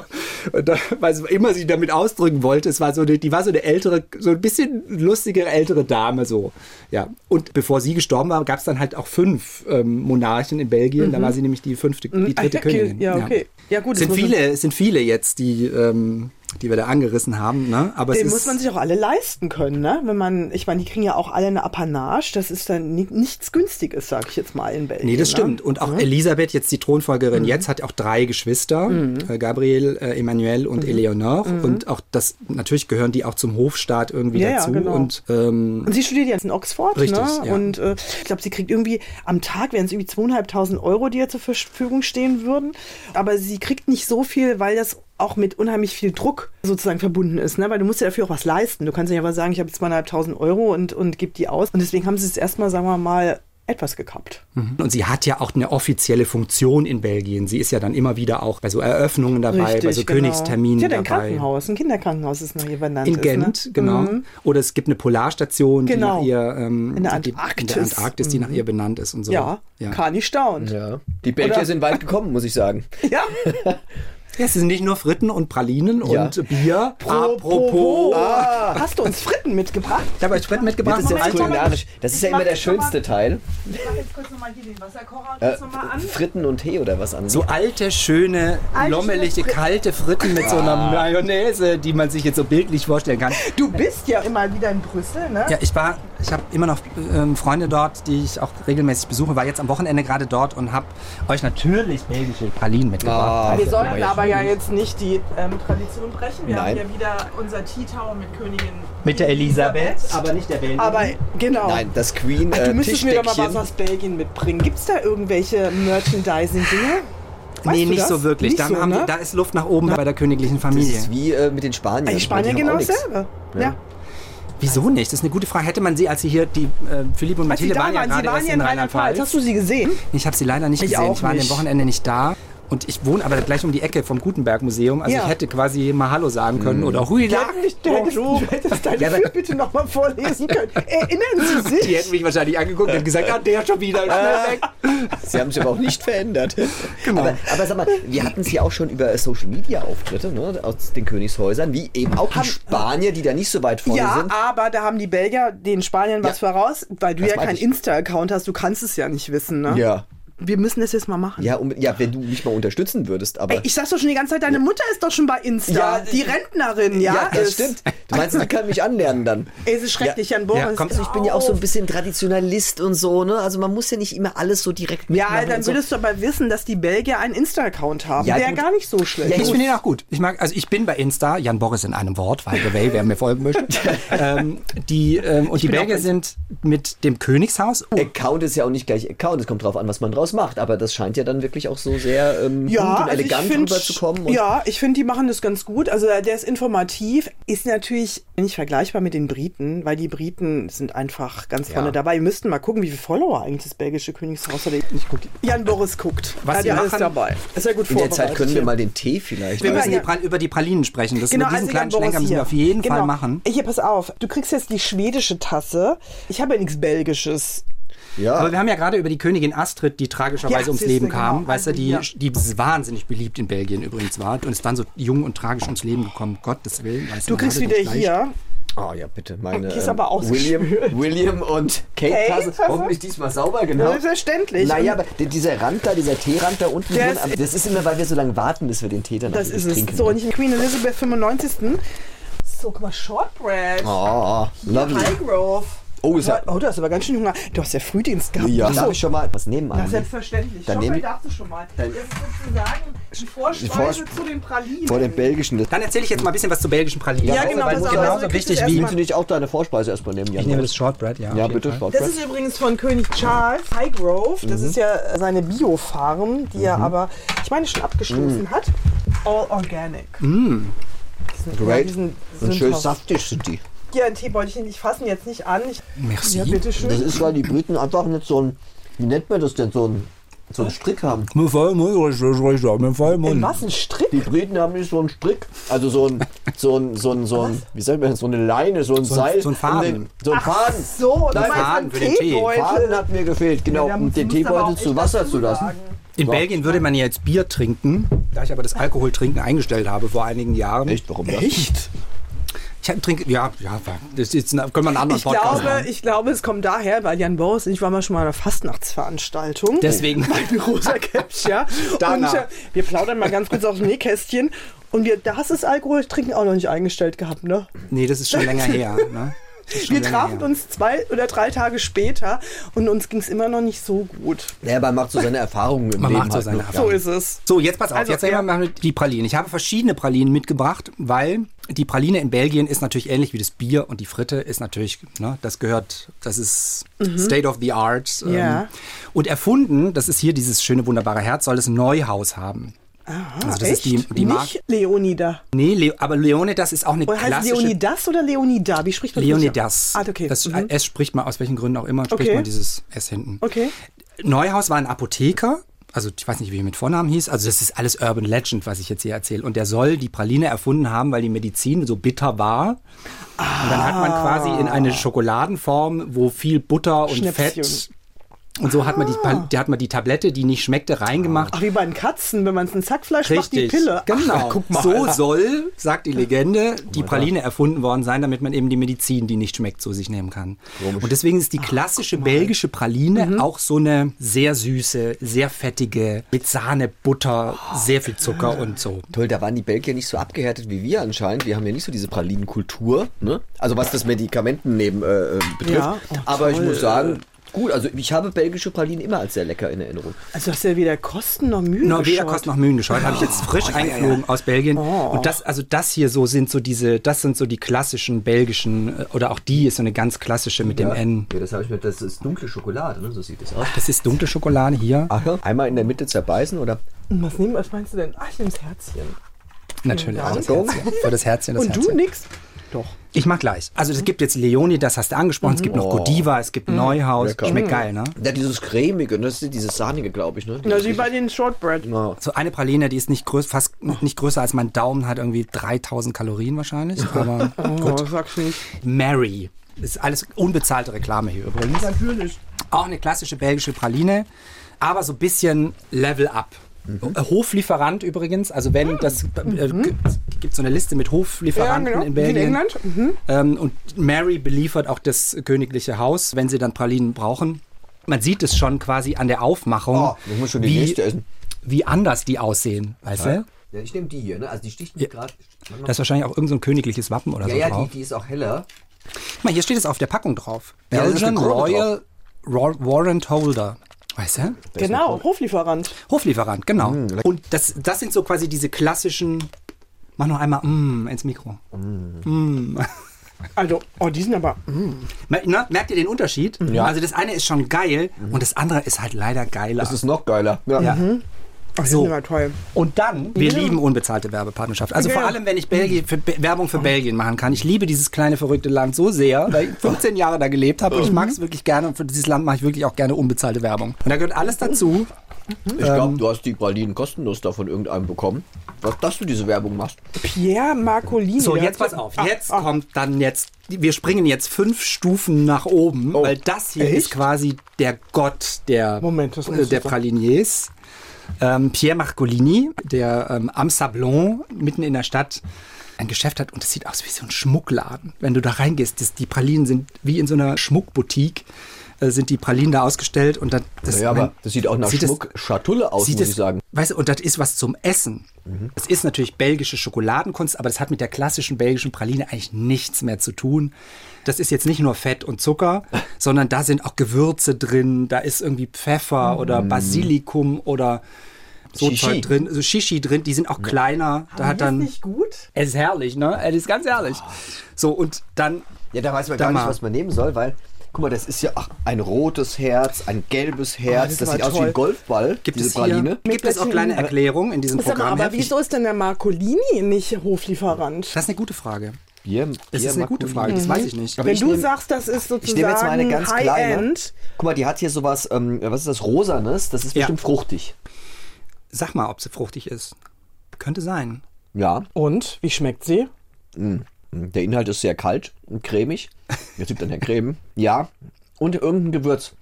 und da, weil sie immer sie damit ausdrücken wollte, es war so eine, die war so eine ältere, so ein bisschen lustige ältere Dame so, ja. Und bevor sie gestorben war, gab es dann halt auch fünf ähm, Monarchen in Belgien, da war sie nämlich die fünfte, die dritte Mhm. Okay, Königin. ja, okay. Ja, gut, sind viele, sind viele jetzt, die ähm, die wir da angerissen haben, ne? Aber es Den muss man sich auch alle leisten können, ne? Wenn man, ich meine, die kriegen ja auch alle eine Apanage. Das ist dann ni nichts Günstiges, sag ich jetzt mal in Belgien. Nee, das ne? stimmt. Und auch Elisabeth, jetzt die Thronfolgerin jetzt, hat auch drei Geschwister. Äh, Gabriel, äh, Emmanuel und Eleonore. Und auch das, natürlich gehören die auch zum Hofstaat irgendwie Ja, ja, dazu. genau. Und ähm, Und sie studiert jetzt in Oxford, Richtig, ne? ja. Und äh, ich glaube, sie kriegt irgendwie am Tag wären es irgendwie zweieinhalbtausend Euro, die ihr zur Verfügung stehen würden. Aber sie kriegt nicht so viel, weil das auch mit unheimlich viel Druck sozusagen verbunden ist, ne? Weil du musst ja dafür auch was leisten. Du kannst ja aber sagen, ich habe jetzt zweieinhalbtausend Euro und, und gib die aus. Und deswegen haben sie es erstmal, sagen wir mal, etwas gekappt. Und sie hat ja auch eine offizielle Funktion in Belgien. Sie ist ja dann immer wieder auch bei so Eröffnungen dabei, bei so genau. Königsterminen Sie hat ein dabei. Krankenhaus, ein Kinderkrankenhaus ist nach ihr benannt. In ist, Gent, ne? genau. Mhm. Oder es gibt eine Polarstation, Genau. die nach ihr ähm, In der die, Antarktis. in der Antarktis, die nach ihr benannt ist und so. Ja, ja. kann nicht staunen. Ja. Die Belgier Oder- sind weit gekommen, muss ich sagen. Ja. Es sind nicht nur Fritten und Pralinen Ja. und Bier. Apropos. Ah. Hast du uns Fritten mitgebracht? Ich habe euch Fritten mitgebracht. Das ist jetzt kulinarisch. Das ist ja immer der noch mal- schönste Teil. Ich mache jetzt kurz nochmal hier den Wasserkocher Äh, kurz noch mal an. Fritten und Tee oder was an. So alte, schöne, Alte, lommelige, schöne Fritten. kalte Fritten mit so einer Mayonnaise, die man sich jetzt so bildlich vorstellen kann. Du bist ja immer wieder in Brüssel, ne? Ja, ich war, ich habe immer noch ähm, Freunde dort, die ich auch regelmäßig besuche, war jetzt am Wochenende gerade dort und habe euch natürlich belgische Pralinen mitgebracht. Ah, Wir sollten aber ja aber ja jetzt nicht die ähm, Tradition brechen. Wir Nein. haben ja wieder unser Tea Tower mit Königin Mit der Elisabeth, aber nicht der Belgien. Aber genau. Nein, das Queen Ach, äh, du müsstest mir doch mal was aus Belgien mitbringen. Gibt es da irgendwelche Merchandising-Dinge? Weißt nee, nicht das? so wirklich. Nicht da, so, haben ne? die, da ist Luft nach oben bei der königlichen Das Familie. ist wie äh, mit den Spaniern. Die Spanier genau dasselbe. Ja. Wieso nicht? Das ist eine gute Frage. Hätte man sie, als sie hier, die äh, Philipp und Mathilde waren ja waren, sie gerade waren erst ja in in Rheinland-Pfalz. Hast Rheinland-Pfalz. du sie gesehen? Ich habe sie leider nicht Ich gesehen. auch Ich war an dem nicht. Wochenende nicht da. Und ich wohne aber gleich um die Ecke vom Gutenberg-Museum. Also Ja. ich hätte quasi mal Hallo sagen können oder Hui, Du hättest, du hättest, du hättest deine Ja, da- Fürbitte noch mal vorlesen können. Erinnern Sie sich? Die hätten mich wahrscheinlich angeguckt und gesagt, ah, der schon wieder, schnell weg. Sie haben sich aber auch nicht verändert. Genau. Aber, aber sag mal, wir hatten es ja auch schon über Social Media Auftritte ne, aus den Königshäusern, wie eben auch die Spanier, die da nicht so weit vorne Ja, sind. aber da haben die Belgier den Spaniern was Ja. voraus, weil du Das ja keinen. Insta-Account hast, du kannst es ja nicht wissen, ne? Ja. Wir müssen das jetzt mal machen. Ja, um, ja, wenn du mich mal unterstützen würdest, aber. Ey, ich sag's doch schon die ganze Zeit, deine Mutter ist doch schon bei Insta. Ja, die Rentnerin, ja. ja, das ist, stimmt. Du meinst, sie kann mich anlernen dann. Ey, es ist schrecklich, Jan Boris. Ja, komm, Also ich bin ja auch so ein bisschen Traditionalist und so, ne? Also man muss ja nicht immer alles so direkt Ja, mitmachen dann und so. würdest du aber wissen, dass die Belgier einen Insta-Account haben. Ja, Wäre gar nicht so schlecht. Ja, Ich finde ihn auch gut. Ich mag, also ich bin bei Insta, Jan Boris in einem Wort, by the way, wer mir folgen möchte. ähm, die, ähm, und die bin auch Belgier sind mit dem Königshaus. Account ist ja auch nicht gleich Account, es kommt drauf an, was man draus macht, aber das scheint ja dann wirklich auch so sehr ähm, gut ja, und also elegant find, rüberzukommen. und- Ja, ich finde, die machen das ganz gut. Also der ist informativ, ist natürlich nicht vergleichbar mit den Briten, weil die Briten sind einfach ganz vorne dabei. Wir müssten mal gucken, wie viele Follower eigentlich das belgische Königshaus hat. Ich guck, Jan Boris guckt. Was ja machen- dabei. Ist ja gut In der. Zeit können wir mal den Tee vielleicht. Wir Ja, müssen ja. die über die Pralinen sprechen. Das Genau, mit diesem also kleinen Schlenker müssen wir auf jeden genau. Fall machen. Hier, pass auf. Du kriegst jetzt die schwedische Tasse. Ich habe ja nichts Belgisches. Ja. Aber wir haben ja gerade über die Königin Astrid, die tragischerweise Ja, ums Leben genau. kam. Weißt du, die, Ja. die ist wahnsinnig beliebt in Belgien übrigens war und ist dann so jung und tragisch ums Leben gekommen. Gottes Willen. weißt Du kriegst wieder hier. Oh ja, bitte. Meine, Die ist ähm, aber William, ausgespült. William und Kate, Kate Tasse. Hoffentlich diesmal sauber, genau. Selbstverständlich. Naja, aber die- dieser Rand da, dieser Teerand da unten drin, das ist immer, weil wir so lange warten, bis wir den Tee dann Das auch ist trinken. So, und ich Queen Elizabeth 95. So, guck mal, Shortbread. Oh, lovely. Highgrove. Oh, ist ja, Oh, du hast aber ganz schön Hunger. Du hast ja Frühdienst gehabt. ja. So. Darf ich schon mal was nehmen? Ja, Anne? selbstverständlich. Dann Shortbread nehm- darfst du schon mal. Dann- das ist sozusagen die Vorspeise Vorsp- zu den Pralinen. Vor dem belgischen. Dann erzähle ich jetzt mal ein bisschen was zu belgischen Pralinen. Ja, genau, Weil pass das ist genauso wichtig wie... Willst du nicht auch deine Vorspeise erstmal nehmen, Jan? Ich nehme das Shortbread, ja. Ja, bitte, Fall. Shortbread. Das ist übrigens von König Charles Highgrove. Das ist ja seine Biofarm, die er aber, ich meine, schon abgestoßen hat. All organic. Sind- Great. sind- Und schön saftig sind die. Hier ein Teebeutelchen, ich fasse ihn jetzt nicht an. Ich, Merci. Ja, bitteschön. Das ist, weil die Briten einfach nicht so ein, wie nennt man das denn, so ein, so einen Strick haben. Mit Vollmond. in was, ein Strick? Die Briten haben nicht so einen Strick, also so ein, so ein, so ein, so ein wie sagt man, so eine Leine, so ein So Seil. so ein Faden. den- So ein Faden. So, du Nein, Faden einen für den Tee. Faden hat mir gefehlt, genau, Ja, um den Teebeutel zu Wasser zu lassen. In Belgien würde man ja jetzt Bier trinken, da ich aber das Alkoholtrinken eingestellt habe vor einigen Jahren. Echt, warum das? Echt? Ich trinke, ja, ja, das ist jetzt, können wir einen anderen Ich Podcast glaube, machen. ich glaube, es kommt daher, weil Jan Boris und ich waren mal schon mal an einer Fastnachtsveranstaltung. Deswegen. Bei Rosa Caps, ja. Danach. Und äh, wir plaudern mal ganz kurz aus dem Nähkästchen. Und wir, da hast du das Alkoholtrinken auch noch nicht eingestellt gehabt, ne? Nee, das ist schon länger her. Ne? Wir trafen her. uns zwei oder drei Tage später und uns ging es immer noch nicht so gut. Ja, man macht so seine Erfahrungen im Man Leben macht so halt, seine ne? Erfahrungen. So ist es. So, jetzt pass auf, Also, jetzt wir ja. mal mit die Pralinen. Ich habe verschiedene Pralinen mitgebracht, weil die Praline in Belgien ist natürlich ähnlich wie das Bier und die Fritte ist natürlich, ne, das gehört, das ist State of the Art. ähm, Mhm. Ja. Und erfunden, das ist hier dieses schöne, wunderbare Herz, soll es Neuhaus haben. Also das ist die, Echt? die Marke. Nicht Leonida. Nee, Le aber Leonidas ist auch eine Oder heißt klassische... Leonidas oder Leonida? Wie spricht man das? Leonidas. Ah, okay. Das Mhm. S spricht man aus welchen Gründen auch immer, spricht Okay. man dieses S hinten. Okay. Neuhaus war ein Apotheker, also ich weiß nicht, wie er mit Vornamen hieß, also das ist alles Urban Legend, was ich jetzt hier erzähle. Und der soll die Praline erfunden haben, weil die Medizin so bitter war. Und dann hat man quasi in eine Schokoladenform, wo viel Butter und. Fett und so hat man die, Pa- die hat man die Tablette, die nicht schmeckte, reingemacht. Ach, wie bei den Katzen, wenn man es in Zackfleisch macht, die Richtig, Pille. genau. Ach, guck mal. So soll, sagt die Legende, die Praline erfunden worden sein, damit man eben die Medizin, die nicht schmeckt, zu sich nehmen kann. Und deswegen ist die klassische belgische Praline Mhm. auch so eine sehr süße, sehr fettige, mit Sahne, Butter, sehr viel Zucker und so. Toll, da waren die Belgier nicht so abgehärtet wie wir anscheinend. Wir haben ja nicht so diese Pralinenkultur, ne? Also was das Medikamentennehmen äh, äh, betrifft. Ja, oh, Aber ich muss sagen, gut, also ich habe belgische Pralinen immer als sehr lecker in Erinnerung. Also hast du ja weder Kosten noch Mühen No, weder geschaut. Kosten noch Mühen geschaut. Habe ich jetzt frisch eingeflogen aus Belgien. Und das, also das hier so sind so diese, das sind so die klassischen belgischen, äh, oder auch die ist so eine ganz klassische mit dem N. Ja, das habe ich mir, das ist dunkle Schokolade, ne? So sieht das aus. Das ist dunkle Schokolade hier. Ach ja. Einmal in der Mitte zerbeißen oder? Was, nehmen, was meinst du denn? Ach, ich nehm's Herzchen. Natürlich. Dank. Das Herzchen. Für das Herzchen, das Und du Herzchen. nix? Doch. Ich mach gleich. Also es gibt jetzt Leoni, das hast du angesprochen. Es gibt noch Godiva, es gibt Neuhaus. Lecker. Schmeckt geil, ne? Ja, dieses cremige, das ist dieses sahnige, glaube ich, ne? Na, wie bei den Shortbread. Ja. So eine Praline, die ist nicht größ, fast nicht größer als mein Daumen, hat irgendwie 3000 Kalorien wahrscheinlich. Aber Oh, sag's nicht. Mary. Das ist alles unbezahlte Reklame hier übrigens. Natürlich. Auch eine klassische belgische Praline, aber so ein bisschen Level up. Äh, Hoflieferant übrigens, also wenn das äh, g- gibt so eine Liste mit Hoflieferanten Ja, genau. in Wie in Belgien. England. Mhm. Ähm, und Mary beliefert auch das königliche Haus, wenn sie dann Pralinen brauchen. man sieht es schon quasi an der Aufmachung, Oh, wie, wie anders die aussehen, weißt du? Ja, ich nehme die hier, ne? Also die sticht mir gerade. Da ist wahrscheinlich auch irgendein so ein königliches Wappen oder Ja, so ja, drauf. die, die ist auch heller. Guck mal, hier steht es auf der Packung drauf. Ja, Belgian Royal Wa- Warrant Holder. Weißt du? Genau, Hoflieferant. Hoflieferant, genau. Mm, Und das, das sind so quasi diese klassischen. Mach noch einmal mm, ins Mikro. Also, oh, die sind aber. Mer- Na, merkt ihr den Unterschied? Ja. Also das eine ist schon geil und das andere ist halt leider geiler. Das ist noch geiler. Ja. ja. Ach, So. aber toll. Und dann, wir lieben unbezahlte Werbepartnerschaft. Also vor Ja. allem, wenn ich Belgien, für, Be- Werbung für Belgien machen kann. Ich liebe dieses kleine, verrückte Land so sehr, weil ich 15 Jahre da gelebt habe und ich mag es wirklich gerne. Und für dieses Land mache ich wirklich auch gerne unbezahlte Werbung. Und da gehört alles dazu. Ich glaube, du hast die Pralinen kostenlos da von irgendeinem bekommen. Was, dass du diese Werbung machst. Pierre Marcolini. So, jetzt pass auf. Ah, Jetzt ah. kommt dann jetzt, wir springen jetzt fünf Stufen nach oben, weil das hier echt? ist quasi der Gott der, Moment, äh, der sagen. Praliniers. Ähm, Pierre Marcolini, der ähm, am Sablon mitten in der Stadt ein Geschäft hat und das sieht aus wie so ein Schmuckladen. Wenn du da reingehst, das, die Pralinen sind wie in so einer Schmuckboutique, äh, sind die Pralinen da ausgestellt und dann, das, Ja, aber mein- das sieht auch nach sieht Schmuckschatulle aus, sieht muss es, ich sagen. Weißt du, und das ist was zum Essen. Es ist natürlich belgische Schokoladenkunst, aber das hat mit der klassischen belgischen Praline eigentlich nichts mehr zu tun. Das ist jetzt nicht nur Fett und Zucker, sondern da sind auch Gewürze drin, da ist irgendwie Pfeffer oder Basilikum oder so Shishi. Drin, so Shishi drin, die sind auch kleiner. Da hat Ist dann. nicht gut? Es ist herrlich, ne? Es ist ganz herrlich. So, und dann. Ja, da weiß man gar nicht, was man nehmen soll, weil, guck mal, das ist ja ach, ein rotes Herz, ein gelbes Herz. das das ist sieht aber aus wie ein toll. Golfball, Gibt diese es, hier, Praline. gibt es auch kleine Erklärungen in diesem Programm. aber Herr. wieso ist denn der Marcolini nicht Hoflieferant? Das ist eine gute Frage. Bier, Das Bier ist eine gute. Frage, das weiß ich nicht. Aber Wenn ich du nehm- sagst, das ist Ich nehme jetzt mal eine sozusagen ganz kleine. Guck mal, die hat hier sowas, ähm, was ist das, Rosanes? Das ist Ja. bestimmt fruchtig. Sag mal, ob sie fruchtig ist. Könnte sein. Ja, Und, wie schmeckt sie? Der Inhalt ist sehr kalt und cremig. Jetzt gibt dann Herr Creme. Ja, und irgendein Gewürz.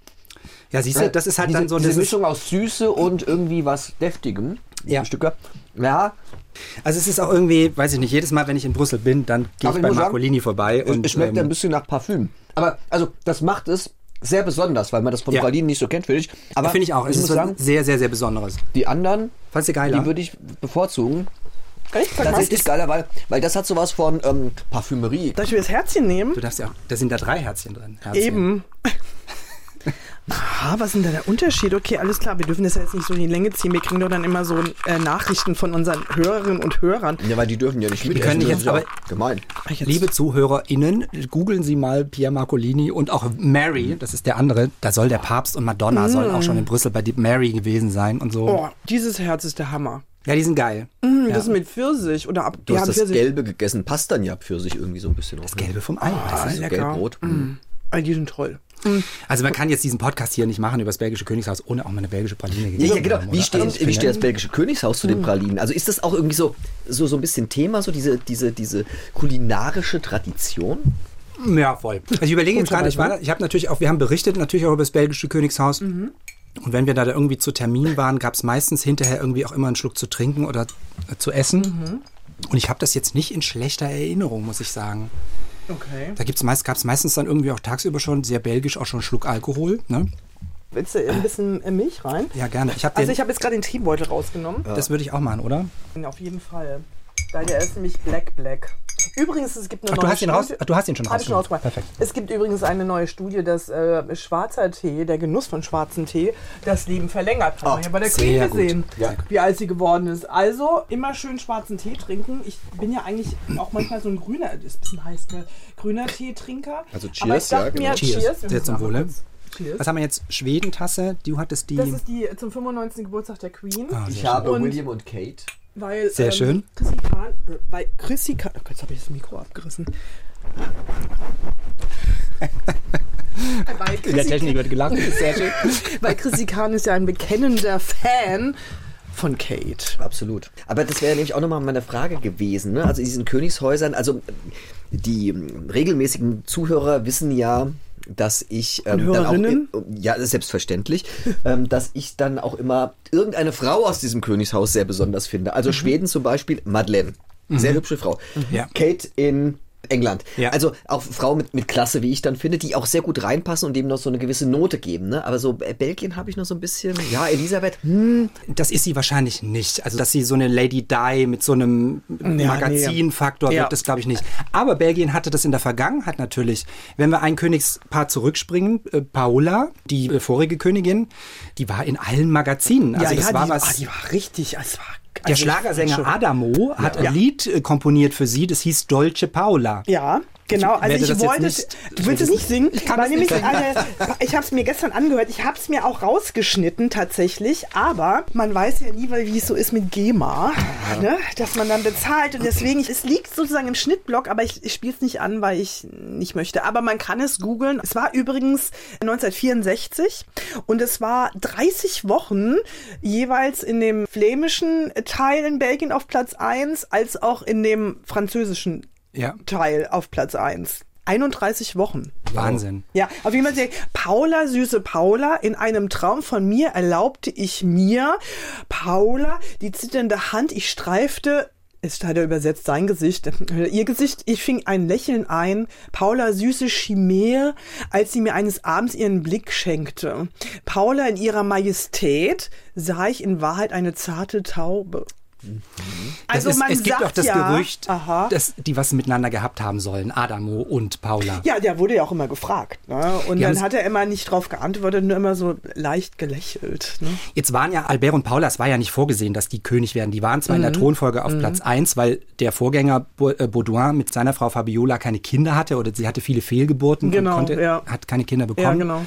Ja, siehst du, das ist halt diese, dann so dieses- Mischung aus Süße und irgendwie was Deftigem. Ja. Ein Stücker. Ja, Also es ist auch irgendwie, weiß ich nicht, jedes Mal, wenn ich in Brüssel bin, dann gehe ich ich bei muss sagen, Marcolini vorbei. es, und es schmeckt ein ähm, bisschen nach Parfüm. Aber, also, das macht es sehr besonders, weil man das von Ja. Pralinen nicht so kennt, finde ich. Aber finde ich auch. Es ist was sagen, sehr, sehr, sehr Besonderes. die anderen, Fandst du geiler? die würde ich bevorzugen. Echt? Tatsächlich geiler, weil, weil das hat sowas von ähm, Parfümerie. Darf ich mir das Herzchen nehmen? Du darfst ja auch, da sind da drei Herzchen drin. Herzchen. Eben. Ah, was ist denn da der Unterschied? Okay, alles klar, wir dürfen das ja jetzt nicht so in die Länge ziehen. Wir kriegen doch dann immer so äh, Nachrichten von unseren Hörerinnen und Hörern. Ja, weil die dürfen ja nicht mit. können nicht jetzt, aber- gemein. Jetzt- Liebe ZuhörerInnen, googeln Sie mal Pierre Marcolini und auch Mary, das ist der andere. Da soll der Papst und Madonna sollen auch schon in Brüssel bei Deep Mary gewesen sein und so. Oh, dieses Herz ist der Hammer. Ja, die sind geil. Mm, ja. Das ist mit Pfirsich oder ab. Du hast das Pfirsich. Gelbe gegessen, passt dann ja für sich irgendwie so ein bisschen. Das Gelbe vom Ei. Ah, weißt du? lecker. Gelbrot. Mm. Ah, die sind toll. Also man kann jetzt diesen Podcast hier nicht machen über das belgische Königshaus, ohne auch mal eine belgische Praline Ja, gegessen ja, zu genau. haben, Wie steht, Also wie steht das belgische Königshaus zu den Pralinen? Also ist das auch irgendwie so, so, so ein bisschen Thema, so diese, diese, diese kulinarische Tradition? Ja, voll. Also ich überlege jetzt gerade, ich, war da- ich habe natürlich auch, wir haben berichtet natürlich auch über das belgische Königshaus. Und wenn wir da irgendwie zu Termin waren, gab es meistens hinterher irgendwie auch immer einen Schluck zu trinken oder äh, zu essen. Und ich habe das jetzt nicht in schlechter Erinnerung, muss ich sagen. Okay. Da gibt's meist, gab es meistens dann irgendwie auch tagsüber schon sehr belgisch auch schon einen Schluck Alkohol. Ne? Willst du ein bisschen Milch rein? Ja, gerne. Ich Also ich habe jetzt gerade den Teebeutel rausgenommen. das würde ich auch machen, oder? Auf jeden Fall. Weil der ist nämlich Black Black. Übrigens, es gibt eine Ach, du neue hast ihn raus- Studie- ach, du hast ihn schon Hab ich schon rausgenommen. rausgebracht. Perfekt. Es gibt übrigens eine neue Studie, dass äh, schwarzer Tee, der Genuss von schwarzem Tee, das Leben verlängert. Haben wir ja bei der Queen gesehen, Ja. wie alt sie geworden ist. Also immer schön schwarzen Tee trinken. Ich bin ja eigentlich auch manchmal so ein grüner, ist ein bisschen heiß, gell? grüner Teetrinker. Also Aber Cheers, ja, genau. mir, Cheers. Cheers. Sehr zum Wohle. Cheers. Was haben wir jetzt? Schwedentasse. Du hattest die. Das ist die zum 95. Geburtstag der Queen. Ah, Ich habe Und- William und Kate. Weil, Sehr schön. Chrissy Kahn, äh, weil Chrissy Kahn, oh Gott, jetzt habe ich das Mikro abgerissen. weil, In der Chrissy, Technik wird gelacht. Sehr schön. weil Chrissy Kahn ist ja ein bekennender Fan von Kate. Absolut. Aber das wäre nämlich auch nochmal meine Frage gewesen. Ne? Also in diesen Königshäusern, also die ähm, regelmäßigen Zuhörer wissen ja, dass ich ähm, dann auch, Hörerinnen? ja, das ist selbstverständlich, ähm, dass ich dann auch immer irgendeine Frau aus diesem Königshaus sehr besonders finde. Also Schweden zum Beispiel, Madeleine. Sehr hübsche Frau. Ja. Kate in England. Ja. Also auch Frauen mit, mit Klasse, wie ich dann finde, die auch sehr gut reinpassen und dem noch so eine gewisse Note geben. Ne? Aber so äh, Belgien habe ich noch so ein bisschen, ja, Elisabeth, hm, Das ist sie wahrscheinlich nicht. Also, dass sie so eine Lady Di mit so einem Magazinfaktor nee. Ja. wird, das glaube ich nicht. Aber Belgien hatte das in der Vergangenheit natürlich. Wenn wir ein Königspaar zurückspringen, äh, Paola, die äh, vorige Königin, die war in allen Magazinen. Also, das war die, was. ah, die war richtig, es war der also, Schlagersänger Adamo hat ein. Lied äh, komponiert für sie, das hieß Dolce Paola. Ja, genau. Also werde ich wollte, du willst es nicht singen? Ich kann weil nämlich nicht eine, ich habe es mir gestern angehört. Ich habe es mir auch rausgeschnitten tatsächlich. Aber man weiß ja nie, weil wie es so ist mit GEMA, ne? dass man dann bezahlt und deswegen es liegt sozusagen im Schnittblock, aber ich, ich spiele es nicht an, weil ich nicht möchte. Aber man kann es googeln. Es war übrigens 1964 und es war 30 Wochen jeweils in dem flämischen Teil in Belgien auf Platz 1 als auch in dem französischen Ja, Teil auf Platz 1. 31 Wochen. Wahnsinn. Ja, auf jeden Fall sehr. Paula, süße Paula, in einem Traum von mir erlaubte ich mir, Paula, die zitternde Hand, ich streifte, es hat er übersetzt sein Gesicht, ihr Gesicht, ich fing ein Lächeln ein, Paula süße Chimäre, als sie mir eines Abends ihren Blick schenkte. Paula in ihrer Majestät sah ich in Wahrheit eine zarte Taube. Das Also ist, man es gibt auch das ja, Gerücht, aha. dass die was miteinander gehabt haben sollen, Adamo und Paula. Ja, der wurde ja auch immer gefragt. Ne? Und Die dann hat er immer nicht drauf geantwortet, nur immer so leicht gelächelt. Ne? Jetzt waren ja Albert und Paula, es war ja nicht vorgesehen, dass die König werden. Die waren zwar in Mhm. der Thronfolge auf Platz 1, weil der Vorgänger äh, Baudouin mit seiner Frau Fabiola keine Kinder hatte oder sie hatte viele Fehlgeburten Genau, und konnte, ja. hat keine Kinder bekommen. Ja, genau.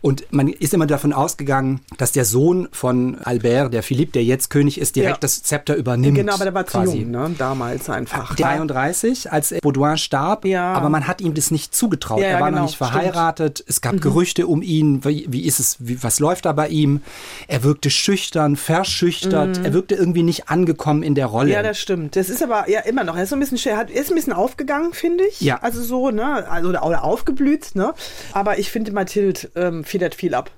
Und man ist immer davon ausgegangen, dass der Sohn von Albert, der Philipp, der jetzt König ist, direkt Ja. das Zepter übernimmt. Genau, aber der war zu jung, ne? damals einfach. 33, als Baudouin starb, Ja. aber man hat ihm das nicht zugetraut. Ja, er war genau, noch nicht stimmt. verheiratet, es gab Gerüchte um ihn, wie, wie ist es, wie, was läuft da bei ihm? Er wirkte schüchtern, verschüchtert, er wirkte irgendwie nicht angekommen in der Rolle. Mhm. Ja, das stimmt. Das ist aber ja immer noch. Er ist so ein bisschen schwer. Er er ist ein bisschen aufgegangen, finde ich. Ja. Also so, ne? Also, oder, oder aufgeblüht, ne? Aber ich finde, Mathilde ähm, federt viel ab.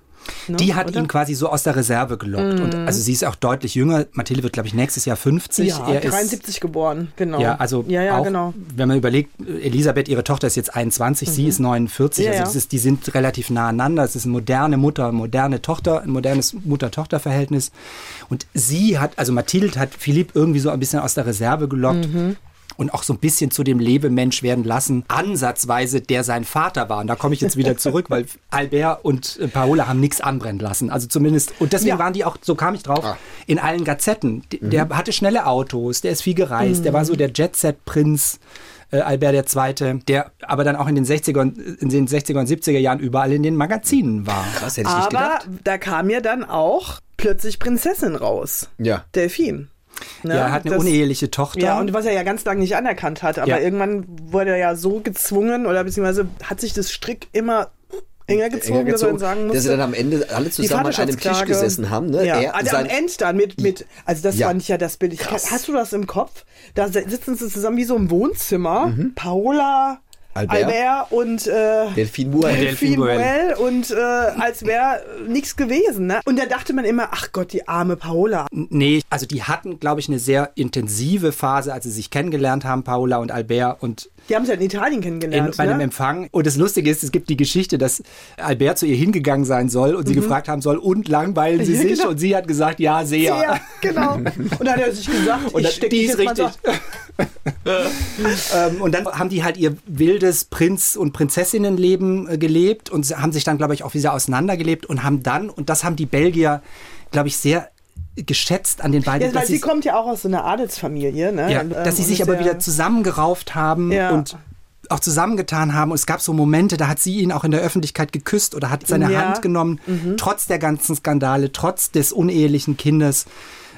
Ne? Die hat Oder? ihn quasi so aus der Reserve gelockt. Und also sie ist auch deutlich jünger. Mathilde wird, glaube ich, nächstes Jahr 50. Ja, er ist 73 geboren, genau. Ja, also ja, ja, auch, genau. wenn man überlegt, Elisabeth, ihre Tochter ist jetzt 21, sie ist 49, Ja, also ist, die sind relativ nah aneinander. Es ist eine moderne Mutter, moderne Tochter, ein modernes Mutter-Tochter-Verhältnis. Und sie hat, also Mathilde hat Philipp irgendwie so ein bisschen aus der Reserve gelockt. Mhm. Und auch so ein bisschen zu dem Lebemensch werden lassen, ansatzweise, der sein Vater war. Und da komme ich jetzt wieder zurück, weil Albert und äh, Paola haben nichts anbrennen lassen. Also zumindest, und deswegen Ja. waren die auch, so kam ich drauf, in allen Gazetten. Mhm. Der hatte schnelle Autos, der ist viel gereist, der war so der Jet-Set-Prinz. Äh, Albert II., der aber dann auch in den 60er und, in den 60er und 70er Jahren überall in den Magazinen war. was hätte ich nicht Aber gedacht. da kam ja dann auch plötzlich Prinzessin raus. Ja. Delfin. Ne? Ja, er hat eine Das- uneheliche Tochter. Ja, und was er ja ganz lange nicht anerkannt hat. Aber Ja. irgendwann wurde er ja so gezwungen oder beziehungsweise hat sich das Strick immer enger gezogen, Enger dass man gezogen, sagen dass musste. sie dann am Ende alle zusammen an einem Tisch gesessen haben. Ne? Ja, Er, also am Ende dann mit, mit, also das Ja. fand ich ja das Bild. Ich, hast du das im Kopf? Da sitzen sie zusammen wie so im Wohnzimmer. Paola, Albert. Albert, und äh, Delphine Moore. Delphine. Morel und äh, als wäre nichts gewesen. Ne? Und da dachte man immer, ach Gott, die arme Paola. Nee, also die hatten, glaube ich, eine sehr intensive Phase, als sie sich kennengelernt haben, Paola und Albert. Und Die haben sich halt in Italien in, kennengelernt. bei einem ne? Empfang. Und das Lustige ist, es gibt die Geschichte, dass Albert zu ihr hingegangen sein soll und sie gefragt haben soll, und langweilen sie Mhm. Ja, sich? genau. Und sie hat gesagt, ja, sehr. Ja, genau. Und dann hat er sich gesagt, Und ich das, steck die ist richtig. ähm, und dann haben die halt ihr wildes Prinz- und Prinzessinnenleben äh, gelebt und sie haben sich dann, glaube ich, auch wieder auseinandergelebt und haben dann, und das haben die Belgier, glaube ich, sehr geschätzt an den beiden, Ja, weil sie sie kommt ja auch aus so einer Adelsfamilie, ne? ja, Und, dass sie ähm, sich und aber wieder zusammengerauft haben Ja. und auch zusammengetan haben. Und es gab so Momente, da hat sie ihn auch in der Öffentlichkeit geküsst oder hat seine Ja. Mhm. Hand genommen, trotz der ganzen Skandale, trotz des unehelichen Kindes.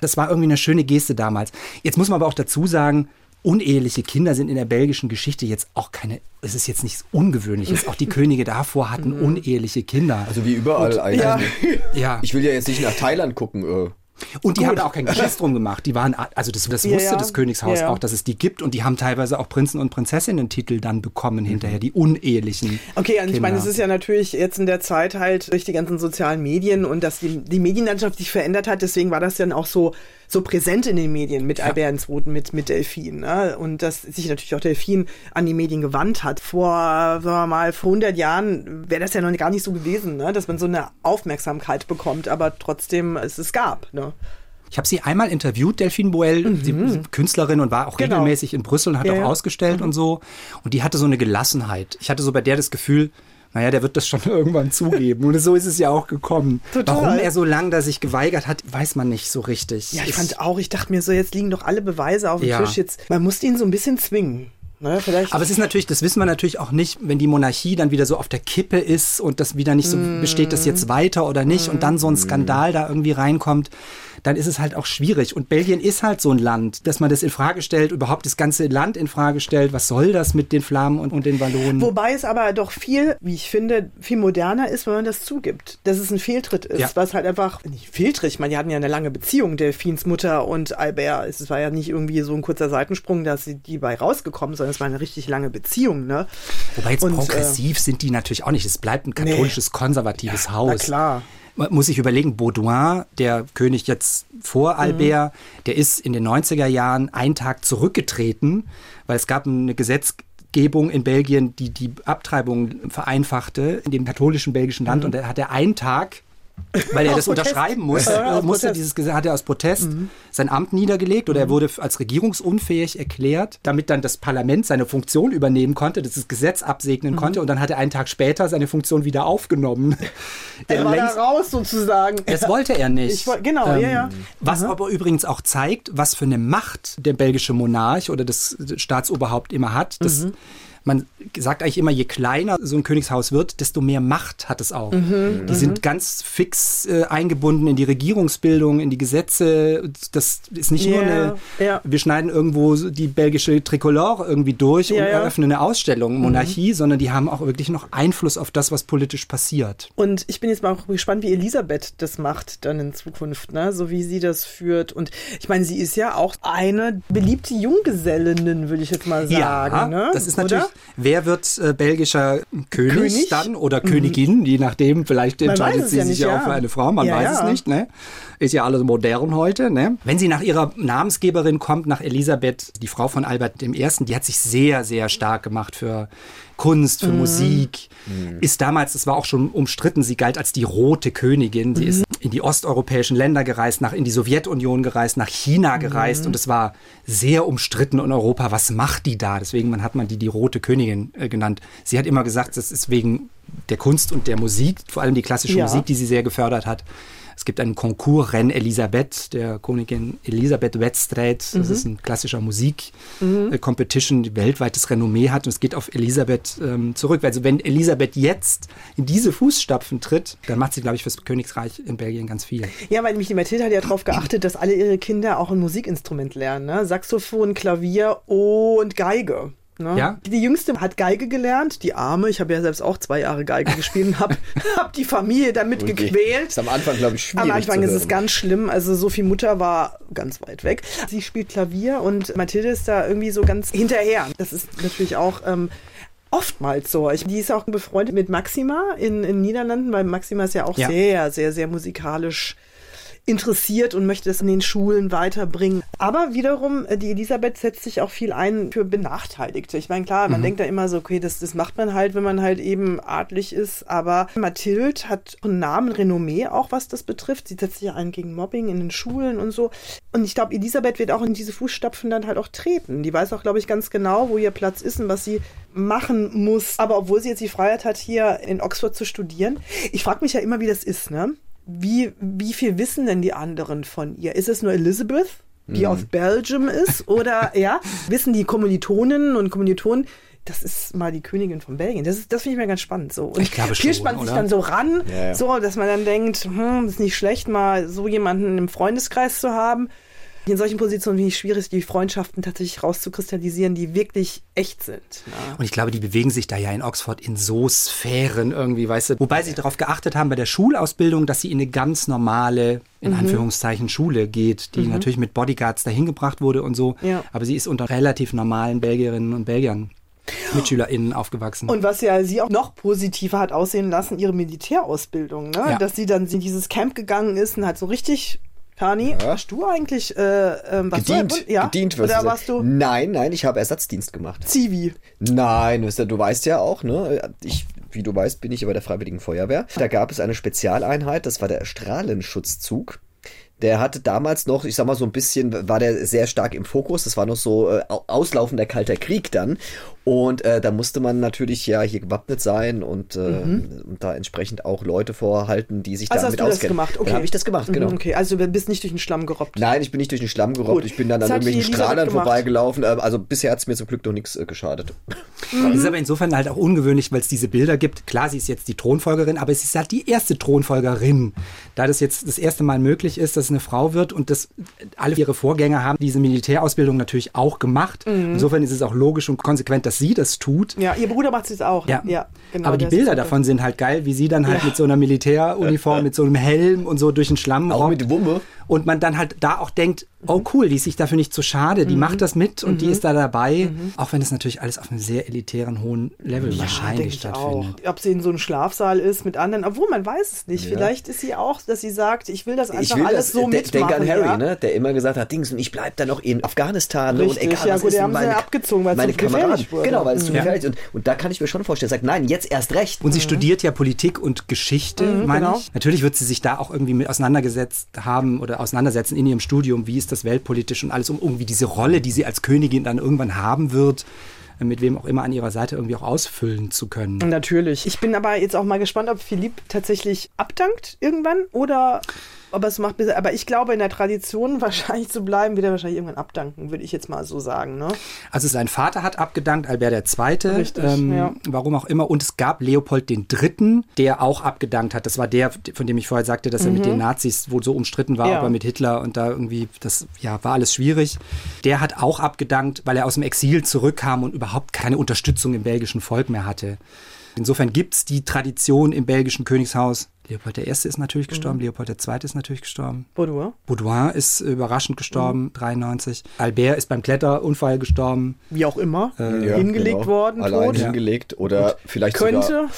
Das war irgendwie eine schöne Geste damals. Jetzt muss man aber auch dazu sagen, uneheliche Kinder sind in der belgischen Geschichte jetzt auch keine, es ist jetzt nichts Ungewöhnliches. Auch die Könige davor hatten Mhm. uneheliche Kinder. Also wie überall eigentlich. Ja. ja. Ich will ja jetzt nicht nach Thailand gucken. Und die Gut. haben da auch kein Geschiss drum gemacht. Die waren, also das, das wusste ja. das Königshaus Ja, auch, dass es die gibt. Und die haben teilweise auch Prinzen- und Prinzessinnen-Titel dann bekommen hinterher, die unehelichen. Okay, und ich meine, es Kinder. ist ja natürlich jetzt in der Zeit halt durch die ganzen sozialen Medien und dass die, die Medienlandschaft sich verändert hat, deswegen war das dann auch so, so präsent in den Medien mit Albert II, mit, mit Delfin. Ne? Und dass sich natürlich auch Delfin an die Medien gewandt hat. Vor, sagen wir mal, vor 100 Jahren wäre das ja noch gar nicht so gewesen, ne? dass man so eine Aufmerksamkeit bekommt, aber trotzdem es es gab. Ne? Ich habe sie einmal interviewt, Delphine Boel, sie sie Künstlerin und war auch Genau. regelmäßig in Brüssel und hat Ja, auch ja. Mhm. ausgestellt und so. Und die hatte so eine Gelassenheit. Ich hatte so bei der das Gefühl, naja, der wird das schon irgendwann zugeben. Und so ist es ja auch gekommen. Total. Warum er so lange da sich geweigert hat, weiß man nicht so richtig. Ja, ich fand auch, ich dachte mir so, jetzt liegen doch alle Beweise auf dem Ja. Tisch. Jetzt, man musste ihn so ein bisschen zwingen. Ne? Vielleicht Aber es ist natürlich, das wissen wir natürlich auch nicht, wenn die Monarchie dann wieder so auf der Kippe ist und das wieder nicht so, besteht das jetzt weiter oder nicht und dann so ein Skandal da irgendwie reinkommt, dann ist es halt auch schwierig. Und Belgien ist halt so ein Land, dass man das in Frage stellt, überhaupt das ganze Land in Frage stellt. Was soll das mit den Flammen und, und den Wallonen? Wobei es aber doch viel, wie ich finde, viel moderner ist, wenn man das zugibt. Dass es ein Fehltritt ist, Ja. was halt einfach, nicht Fehltritt, ich meine, die hatten ja eine lange Beziehung, Delphins Mutter und Albert. Es war ja nicht irgendwie so ein kurzer Seitensprung, dass sie die bei rausgekommen, sondern es war eine richtig lange Beziehung, ne? Wobei jetzt Und, äh, progressiv sind die natürlich auch nicht. Es bleibt ein katholisches, konservatives Haus. Na klar. Man muss sich überlegen, Baudouin, der König jetzt Mhm. vor Albert, der ist in den 90er Jahren einen Tag zurückgetreten, weil es gab eine Gesetzgebung in Belgien, die die Abtreibung vereinfachte in dem katholischen belgischen Land und da hat er einen Tag weil er das unterschreiben muss, Ja, äh, musste dieses Gesetz, hat er aus Protest sein Amt niedergelegt oder er wurde als regierungsunfähig erklärt, damit dann das Parlament seine Funktion übernehmen konnte, das das Gesetz absegnen konnte und dann hat er einen Tag später seine Funktion wieder aufgenommen. Er war da längst- raus sozusagen. das wollte er nicht. Ähm, Ich genau, ja, ja. Was aber übrigens auch zeigt, was für eine Macht der belgische Monarch oder das Staatsoberhaupt immer hat. Das, Mhm. Man sagt eigentlich immer, je kleiner so ein Königshaus wird, desto mehr Macht hat es auch. Mhm, Die sind ganz fix äh, eingebunden in die Regierungsbildung, in die Gesetze. Das ist nicht nur Ja, eine, ja. wir schneiden irgendwo die belgische Tricolore irgendwie durch Ja, und ja. Mhm. eröffnen eine Ausstellung, Monarchie, sondern die haben auch wirklich noch Einfluss auf das, was politisch passiert. Und ich bin jetzt mal auch gespannt, wie Elisabeth das macht dann in Zukunft, ne? so wie sie das führt. Und ich meine, sie ist ja auch eine beliebte Junggesellinnen, würde ich jetzt mal sagen. ne? das ist natürlich, Oder? Wer wird äh, belgischer König, König? dann oder Königin, je nachdem, vielleicht entscheidet sie ja sich nicht, ja auch für eine Frau, man Ja, weiß es nicht, ne? Ist ja alles modern heute, ne? Wenn sie nach ihrer Namensgeberin kommt, nach Elisabeth, die Frau von Albert I., die hat sich sehr, sehr stark gemacht für Kunst, Mhm. für Musik. Ist damals, das war auch schon umstritten, sie galt als die rote Königin. Mhm. Sie ist in die osteuropäischen Länder gereist, nach in die Sowjetunion gereist, nach China Mhm. gereist und es war sehr umstritten in Europa. Was macht die da? Deswegen hat man die die rote Königin äh, genannt. Sie hat immer gesagt, das ist wegen der Kunst und der Musik, vor allem die klassische Ja. Musik, die sie sehr gefördert hat. Es gibt einen Konkurs Rennes Elisabeth, der Königin Elisabeth Wedstrijd. Das Mhm. ist ein klassischer Musik-Competition, die weltweites Renommee hat und es geht auf Elisabeth ähm, zurück. Also wenn Elisabeth jetzt in diese Fußstapfen tritt, dann macht sie, glaube ich, fürs Königreich in Belgien ganz viel. Ja, weil nämlich die Mathilde hat ja darauf geachtet, dass alle ihre Kinder auch ein Musikinstrument lernen. Ne? Saxophon, Klavier und Geige. Ne? Ja. Die Jüngste hat Geige gelernt, die Arme. Ich habe ja selbst auch zwei Jahre Geige gespielt und habe hab die Familie damit gequält. Ist am Anfang, glaube ich, schwierig. Am Anfang ist es ganz schlimm. Also Sophie Mutter war ganz weit weg. Sie spielt Klavier und Mathilde ist da irgendwie so ganz hinterher. Das ist natürlich auch ähm, oftmals so. Ich, die ist auch befreundet mit Maxima in in Niederlanden, weil Maxima ist ja auch Ja. sehr, sehr, sehr musikalisch interessiert und möchte es in den Schulen weiterbringen. Aber wiederum, äh, die Elisabeth setzt sich auch viel ein für Benachteiligte. Ich meine, klar, man Mhm. denkt da immer so, okay, das, das macht man halt, wenn man halt eben adlig ist. Aber Mathilde hat einen Namen, Renommee auch, was das betrifft. Sie setzt sich ja ein gegen Mobbing in den Schulen und so. Und ich glaube, Elisabeth wird auch in diese Fußstapfen dann halt auch treten. Die weiß auch, glaube ich, ganz genau, wo ihr Platz ist und was sie machen muss. Aber obwohl sie jetzt die Freiheit hat, hier in Oxford zu studieren, ich frage mich ja immer, wie das ist, ne? Wie, wie viel wissen denn die anderen von ihr? Ist es nur Elizabeth, die aus Belgium ist? Oder ja, wissen die Kommilitoninnen und Kommilitonen, das ist mal die Königin von Belgien. Das, ist- das finde ich mir ganz spannend. So. Und Ich glaube schon, man sich oder? dann so ran, Ja, ja. so, dass man dann denkt, hm, ist nicht schlecht, mal so jemanden im Freundeskreis zu haben. In solchen Positionen finde ich schwierig, die Freundschaften tatsächlich rauszukristallisieren, die wirklich echt sind. Ja. Und ich glaube, die bewegen sich da ja in Oxford in so Sphären irgendwie, weißt du. Wobei sie darauf geachtet haben bei der Schulausbildung, dass sie in eine ganz normale, in Mhm. Anführungszeichen, Schule geht, die natürlich mit Bodyguards dahin gebracht wurde und so. Ja. Aber sie ist unter relativ normalen Belgierinnen und Belgiern, MitschülerInnen aufgewachsen. Und was ja sie auch noch positiver hat aussehen lassen, ihre Militärausbildung, ne? Ja. Dass sie dann in dieses Camp gegangen ist und halt so richtig. Kani, hast du eigentlich äh, ähm, was Gedient, ja? gedient wirst Oder du warst du Nein, nein, ich habe Ersatzdienst gemacht. Zivi? Nein, du weißt ja auch, ne? Ich, wie du weißt, bin ich bei der Freiwilligen Feuerwehr. Da gab es eine Spezialeinheit, das war der Strahlenschutzzug. Der hatte damals noch, ich sag mal so ein bisschen, war der sehr stark im Fokus. Das war noch so äh, au- auslaufender kalter Krieg dann. Und äh, da musste man natürlich ja hier gewappnet sein und, äh, und da entsprechend auch Leute vorhalten, die sich Mhm. Also hast damit du das auskennen. gemacht? Okay. Dann habe ich das gemacht, genau. Mhm, Okay, also du bist nicht durch den Schlamm gerobbt. Nein, ich bin nicht durch den Schlamm gerobbt. Gut. Ich bin dann Das an irgendwelchen Strahlern vorbeigelaufen. Äh, Also bisher hat es mir zum Glück noch nichts äh, geschadet. Es ist aber insofern halt auch ungewöhnlich, weil es diese Bilder gibt. Klar, sie ist jetzt die Thronfolgerin, aber es ist halt die erste Thronfolgerin. Da das jetzt das erste Mal möglich ist, dass es eine Frau wird und das alle ihre Vorgänger haben diese Militärausbildung natürlich auch gemacht. Mhm. Insofern ist es auch logisch und konsequent, dass sie das tut. Ja, ihr Bruder macht es jetzt auch. Ja, ja genau, aber die Bilder davon sind halt geil, wie sie dann halt Ja. mit so einer Militäruniform, mit so einem Helm und so durch den Schlamm Auch mit Wumme. Und man dann halt da auch denkt, oh cool, die ist sich dafür nicht zu schade, Mhm. die macht das mit und die ist da dabei. Auch wenn es natürlich alles auf einem sehr elitären, hohen Level ja, denke wahrscheinlich ich auch. stattfindet. Ob sie in so einem Schlafsaal ist mit anderen, obwohl man weiß es nicht. Vielleicht ist sie auch, dass sie sagt, ich will das einfach Ich will alles das, so mitmachen. denk an Harry, ja? ne? der immer gesagt hat, Dings, und ich bleib da noch in Afghanistan. ne? Richtig, und egal, ja, was gut, ist, die haben sie meine, ja abgezogen, weil es meine zu gefährlich Kameraden. wurde. Genau, weil es zu Mhm. gefährlich ist. Und, und da kann ich mir schon vorstellen, sagt, nein, jetzt erst recht. Und sie studiert ja Politik und Geschichte, meine genau. ich. Natürlich wird sie sich da auch irgendwie mit auseinandergesetzt haben oder auseinandersetzen in ihrem Studium, wie ist das weltpolitisch und alles, um irgendwie diese Rolle, die sie als Königin dann irgendwann haben wird, äh, mit wem auch immer an ihrer Seite irgendwie auch ausfüllen zu können. Natürlich. Ich bin aber jetzt auch mal gespannt, ob Philipp tatsächlich abdankt irgendwann oder ob er es macht. Aber ich glaube, in der Tradition wahrscheinlich zu bleiben, wird er wahrscheinlich irgendwann abdanken, würde ich jetzt mal so sagen. Ne? Also sein Vater hat abgedankt, Albert II., Richtig, ähm, ja. warum auch immer. Und es gab Leopold III., der auch abgedankt hat. Das war der, von dem ich vorher sagte, dass er mit den Nazis wohl so umstritten war, Mhm. Ja. aber mit Hitler und da irgendwie, das ja, war alles schwierig. Der hat auch abgedankt, weil er aus dem Exil zurückkam und überhaupt keine Unterstützung im belgischen Volk mehr hatte. Insofern gibt es die Tradition im belgischen Königshaus. Leopold I. ist natürlich gestorben, Mhm. Leopold II. ist natürlich gestorben. Bodo, Baudouin ist überraschend gestorben, Mhm. 93. Albert ist beim Kletterunfall gestorben. wie auch immer, Ja, hingelegt genau. worden, Allein tot. hingelegt oder vielleicht sogar, Könnte.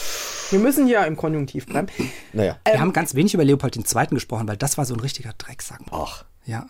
Wir müssen ja im Konjunktiv bleiben. naja, Wir haben ganz wenig über Leopold II. gesprochen, weil das war so ein richtiger Drecksack. ach, Ja.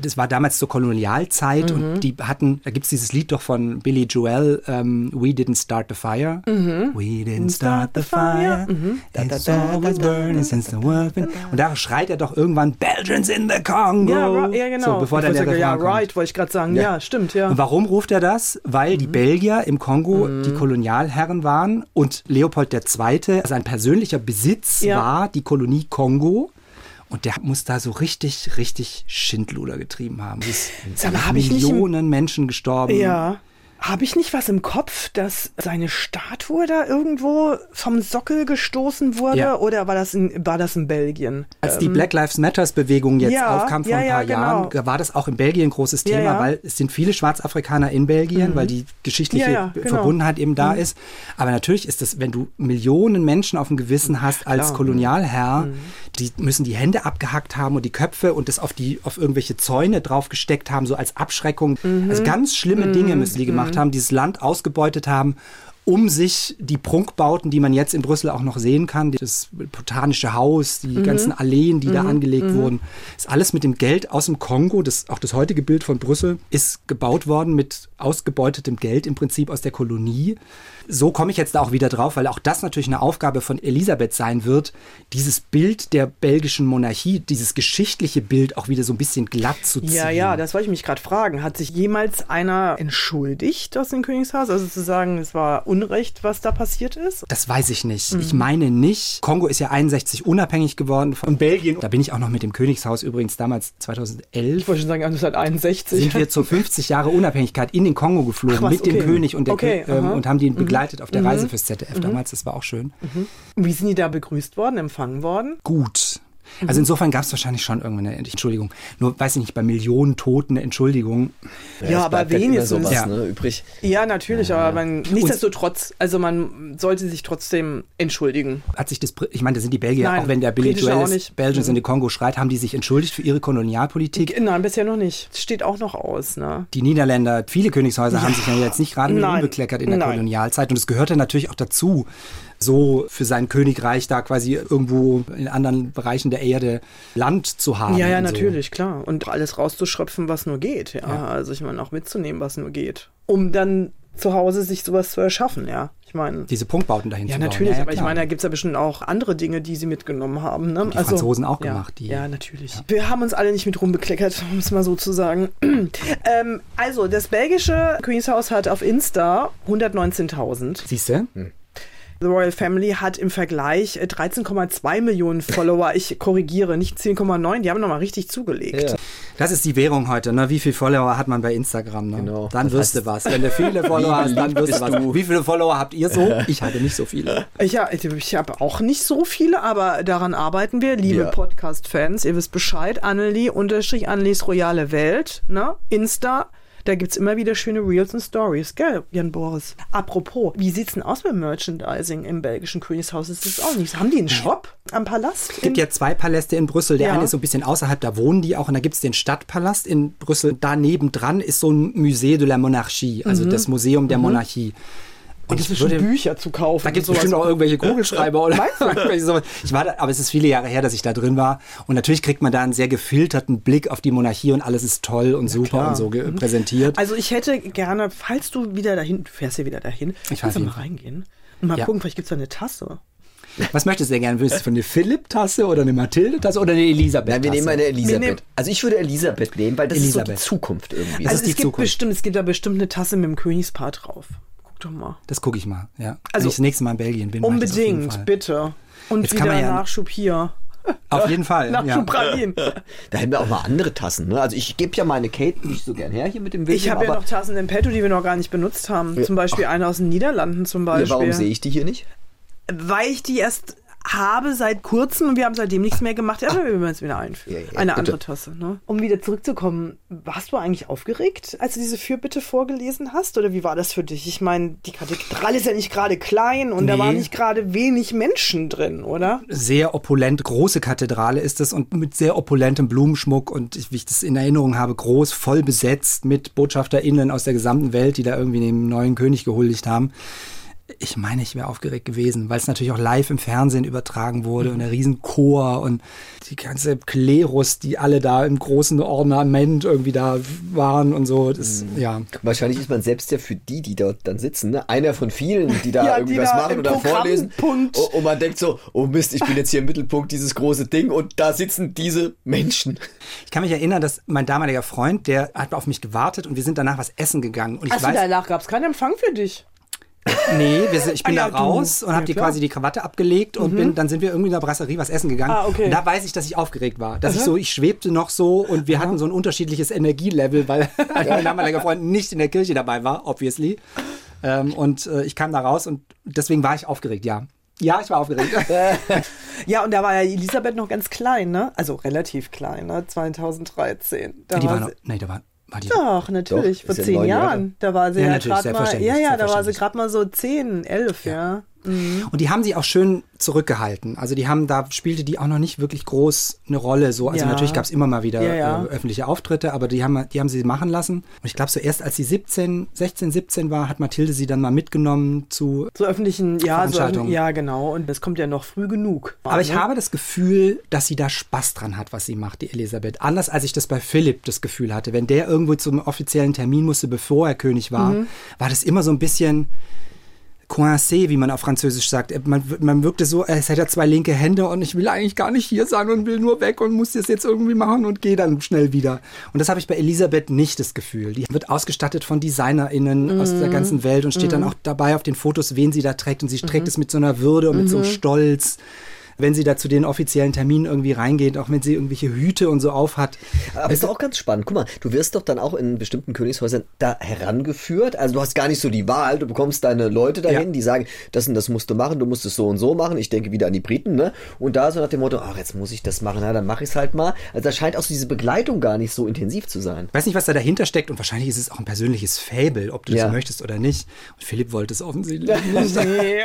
Das war damals zur Kolonialzeit und die hatten, da gibt es dieses Lied doch von Billy Joel, ähm, We Didn't Start the Fire. We didn't start the fire. It's always burning since the world been. Und da schreit er doch irgendwann Belgians in the Congo. Ja, ja genau. So, bevor Ich dann der sagen, ja, kommt. right, wollte ich gerade sagen. Ja. stimmt, ja. Und warum ruft er das? Weil Mhm. die Belgier im Kongo die Kolonialherren waren und Leopold II. sein persönlicher Besitz Ja. war die Kolonie Kongo. Und der muss da so richtig, richtig Schindluder getrieben haben. Es nicht im- Millionen Menschen gestorben. Ja. Habe ich nicht was im Kopf, dass seine Statue da irgendwo vom Sockel gestoßen wurde? Ja. Oder war das in, war das in Belgien? Als die Black Lives Matters Bewegung jetzt Ähm, ja, aufkam vor ja, ein paar genau. Jahren, da war das auch in Belgien ein großes Thema. Mhm. weil es sind viele Schwarzafrikaner in Belgien, weil die geschichtliche genau. Verbundenheit eben da ist. Aber natürlich ist es, wenn du Millionen Menschen auf dem Gewissen hast als Kolonialherr, Mhm. Die müssen die Hände abgehackt haben und die Köpfe und das auf die auf irgendwelche Zäune draufgesteckt haben, so als Abschreckung. Mhm. Also ganz schlimme Dinge müssen die gemacht haben, dieses Land ausgebeutet haben um sich die Prunkbauten, die man jetzt in Brüssel auch noch sehen kann, das botanische Haus, die Mhm. ganzen Alleen, die da angelegt wurden, ist alles mit dem Geld aus dem Kongo, das, auch das heutige Bild von Brüssel, ist gebaut worden mit ausgebeutetem Geld im Prinzip aus der Kolonie. So komme ich jetzt da auch wieder drauf, weil auch das natürlich eine Aufgabe von Elisabeth sein wird, dieses Bild der belgischen Monarchie, dieses geschichtliche Bild auch wieder so ein bisschen glatt zu ziehen. Ja, ja, das wollte ich mich gerade fragen. Hat sich jemals einer entschuldigt aus dem Königshaus? Also zu sagen, es war Unrecht, was da passiert ist? Das weiß ich nicht. Mhm. Ich meine nicht. Kongo ist ja 61 unabhängig geworden von Belgien. Da bin ich auch noch mit dem Königshaus übrigens damals 2011. Ich wollte schon sagen, 1961. Sind wir zur 50 Jahre Unabhängigkeit in den Kongo geflogen was, mit dem okay. König und, der Okay, Kö- ähm, aha. Mhm. und haben den begleitet auf der Reise fürs ZDF damals. Das war auch schön. Wie sind die da begrüßt worden, empfangen worden? Gut. Also insofern gab es wahrscheinlich schon irgendwann eine Entschuldigung. Nur weiß ich nicht, bei Millionen Toten eine Entschuldigung. Ja, es aber halt wenigstens. sowas, Ja. ne, übrig. Ja, natürlich, aber man, nichtsdestotrotz, also man sollte sich trotzdem entschuldigen. Hat sich das, ich meine, da sind die Belgier, Nein, auch wenn der Billy Joel nicht. Mhm. Belgians in the Kongo schreit, haben die sich entschuldigt für ihre Kolonialpolitik. Nein, bisher noch nicht. Das steht auch noch aus, ne? Die Niederländer, viele Königshäuser haben sich ja jetzt nicht gerade mit Nein. unbekleckert in der Nein. Kolonialzeit. Und es gehörte natürlich auch dazu, so für sein Königreich da quasi irgendwo in anderen Bereichen der Erde Land zu haben. Ja, ja, so. natürlich, klar. Und alles rauszuschröpfen, was nur geht, ja. Also ich meine, auch mitzunehmen, was nur geht. Um dann zu Hause sich sowas zu erschaffen, ja. Ich meine. Diese Punktbauten dahin Ja, zu bauen. natürlich, aber ich klar. meine, da gibt es ja bestimmt auch andere Dinge, die sie mitgenommen haben. Ne? die Franzosen auch ja, gemacht, die- ja, natürlich. Wir haben uns alle nicht mit rumbekleckert, um es mal so zu sagen. ähm, also, das belgische Königshaus hat auf Insta 119.000. Siehst du? The Royal Family hat im Vergleich äh, 13,2 Millionen Follower. Ich korrigiere, nicht 10,9. Die haben nochmal richtig zugelegt. Ja. Das ist die Währung heute, ne? Wie viele Follower hat man bei Instagram, ne? Genau. Dann Das wirst heißt- du was. Wenn du viele Follower hast, dann wirst du was. du? Wie viele Follower habt ihr so? Ich hatte nicht so viele. Ja, ich habe auch nicht so viele, aber daran arbeiten wir. Liebe Ja. Podcast-Fans, ihr wisst Bescheid. Annelie, unterstrich Annelies Royale Welt, ne? Insta. Da gibt's immer wieder schöne Reels und Stories, gell, Jan Boris? Apropos, wie sieht's denn aus mit Merchandising im belgischen Königshaus? Ist das auch nicht? Haben die einen Shop am Palast? Es gibt ja zwei Paläste in Brüssel. Der Ja. eine ist so ein bisschen außerhalb, da wohnen die auch. Und da gibt es den Stadtpalast in Brüssel. Daneben dran ist so ein Musée de la Monarchie, also das Museum der Monarchie. Und Gibt ich es würde, Bücher zu kaufen? da gibt es bestimmt auch irgendwelche Kugelschreiber oder irgendwelche sowas. Ich war da, aber es ist viele Jahre her, dass ich da drin war. Und natürlich kriegt man da einen sehr gefilterten Blick auf die Monarchie und alles ist toll und super klar. und so ge- präsentiert. Also ich hätte gerne, falls du wieder dahin, du fährst ja wieder dahin, Ich kannst du mal reingehen und mal Ja. gucken, vielleicht gibt's da eine Tasse. Was möchtest du denn gerne? Willst du von eine Philipp-Tasse oder eine Mathilde-Tasse oder eine Elisabeth-Tasse? Nein, wir nehmen eine Elisabeth. nehmen- also ich würde Elisabeth nehmen, weil das Elisabeth. ist so die Zukunft irgendwie. Das Also es gibt Zukunft. bestimmt, es gibt da bestimmt eine Tasse mit dem Königspaar drauf. Doch mal. Das gucke ich mal, ja. Also- Wenn ich das nächste Mal in Belgien bin. Unbedingt, bitte. Und Jetzt kann wieder man ja- Nachschub hier. Auf jeden Fall. ja. Nachschub Pralinen. Da hätten wir auch mal andere Tassen. Ne? Also ich gebe ja meine Kate nicht so gern her hier mit dem William. Ich habe ja noch Tassen im Petto, die wir noch gar nicht benutzt haben. Zum Beispiel eine aus den Niederlanden zum ja, Beispiel. warum sehe ich die hier nicht? Weil ich die erst habe seit kurzem und wir haben seitdem nichts mehr gemacht. Aber wir werden es wieder einführen. Ja, ja, Eine bitte. andere Tasse. Ne? Um wieder zurückzukommen, warst du eigentlich aufgeregt, als du diese Fürbitte vorgelesen hast? Oder wie war das für dich? Ich meine, die Kathedrale ist ja nicht gerade klein und da Nee. waren nicht gerade wenig Menschen drin, oder? sehr opulent, große Kathedrale ist es und mit sehr opulentem Blumenschmuck und ich- wie ich das in Erinnerung habe, groß, voll besetzt mit BotschafterInnen aus der gesamten Welt, die da irgendwie dem neuen König gehuldigt haben. Ich meine, ich wäre aufgeregt gewesen, weil es natürlich auch live im Fernsehen übertragen wurde und der Riesenchor und die ganze Klerus, die alle da im großen Ornament irgendwie da waren und so. Das, ja. Wahrscheinlich ist man selbst ja für die, die dort dann sitzen, ne? einer von vielen, die da Ja, irgendwie die was da machen oder vorlesen. Und, und man denkt so, oh Mist, ich bin jetzt hier im Mittelpunkt dieses große Ding und da sitzen diese Menschen. Ich kann mich erinnern, dass mein damaliger Freund, der hat auf mich gewartet und wir sind danach was essen gegangen. Und ich Achso, weiß, danach gab es keinen Empfang für dich. Nee, wir ich bin Ah ja, da raus du. und habe Ja, die klar. Mhm. quasi die Krawatte abgelegt und bin, dann sind wir irgendwie in der Brasserie was essen gegangen. Ah, okay. Und da weiß ich, dass ich aufgeregt war. Dass ich so, ich schwebte noch so und wir hatten so ein unterschiedliches Energielevel, weil mein damaliger Freund nicht in der Kirche dabei war, obviously. Ähm, und äh, ich kam da raus und deswegen war ich aufgeregt, ja. Ja, ich war aufgeregt. Ja, und da war ja Elisabeth noch ganz klein, ne? Also relativ klein, ne? 2013. Da die war noch, nee, da war die. Doch, natürlich, Doch, vor ja zehn neun Jahre. Jahren. Da war sie Ja, ja, gerade mal, ja, ja, da war sie gerade mal so zehn, elf, ja. Und die haben sie auch schön zurückgehalten. Also die haben, da spielte die auch noch nicht wirklich groß eine Rolle. So, also Ja. natürlich gab es immer mal wieder Ja, ja. Äh, öffentliche Auftritte, aber die haben, die haben sie machen lassen. Und ich glaube, so erst als sie 17, 16, 17 war, hat Mathilde sie dann mal mitgenommen zu. So öffentlichen, ja, so, Veranstaltungen. ja, genau. Und das kommt ja noch früh genug. Aber ich Ne? habe das Gefühl, dass sie da Spaß dran hat, was sie macht, die Elisabeth. Anders als ich das bei Philipp das Gefühl hatte. Wenn der irgendwo zum offiziellen Termin musste, bevor er König war, Mhm. war das immer so ein bisschen coincé, wie man auf Französisch sagt. Man, man wirkte so, als hätte er zwei linke Hände und ich will eigentlich gar nicht hier sein und will nur weg und muss das jetzt irgendwie machen und gehe dann schnell wieder. Und das habe ich bei Elisabeth nicht das Gefühl. Die wird ausgestattet von DesignerInnen aus der ganzen Welt und steht dann auch dabei auf den Fotos, wen sie da trägt und sie trägt es mit so einer Würde und mit so einem Stolz. Wenn sie da zu den offiziellen Terminen irgendwie reingeht, auch wenn sie irgendwelche Hüte und so aufhat. Aber ist doch auch ganz spannend. Guck mal, du wirst doch dann auch in bestimmten Königshäusern da herangeführt. Also du hast gar nicht so die Wahl. Du bekommst deine Leute dahin, Ja. die sagen, das und das musst du machen, du musst es so und so machen. Ich denke wieder an die Briten, ne? Und da so nach dem Motto, ach, jetzt muss ich das machen, na, dann mache ich es halt mal. Also da scheint auch so diese Begleitung gar nicht so intensiv zu sein. Ich weiß nicht, was da dahinter steckt und wahrscheinlich ist es auch ein persönliches Fable, ob du Ja. das möchtest oder nicht. Und Philipp wollte es offensichtlich nicht. Nee.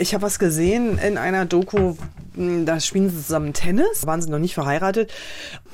Ich habe was gesehen in einer Doku, da spielen sie zusammen Tennis, waren sie noch nicht verheiratet.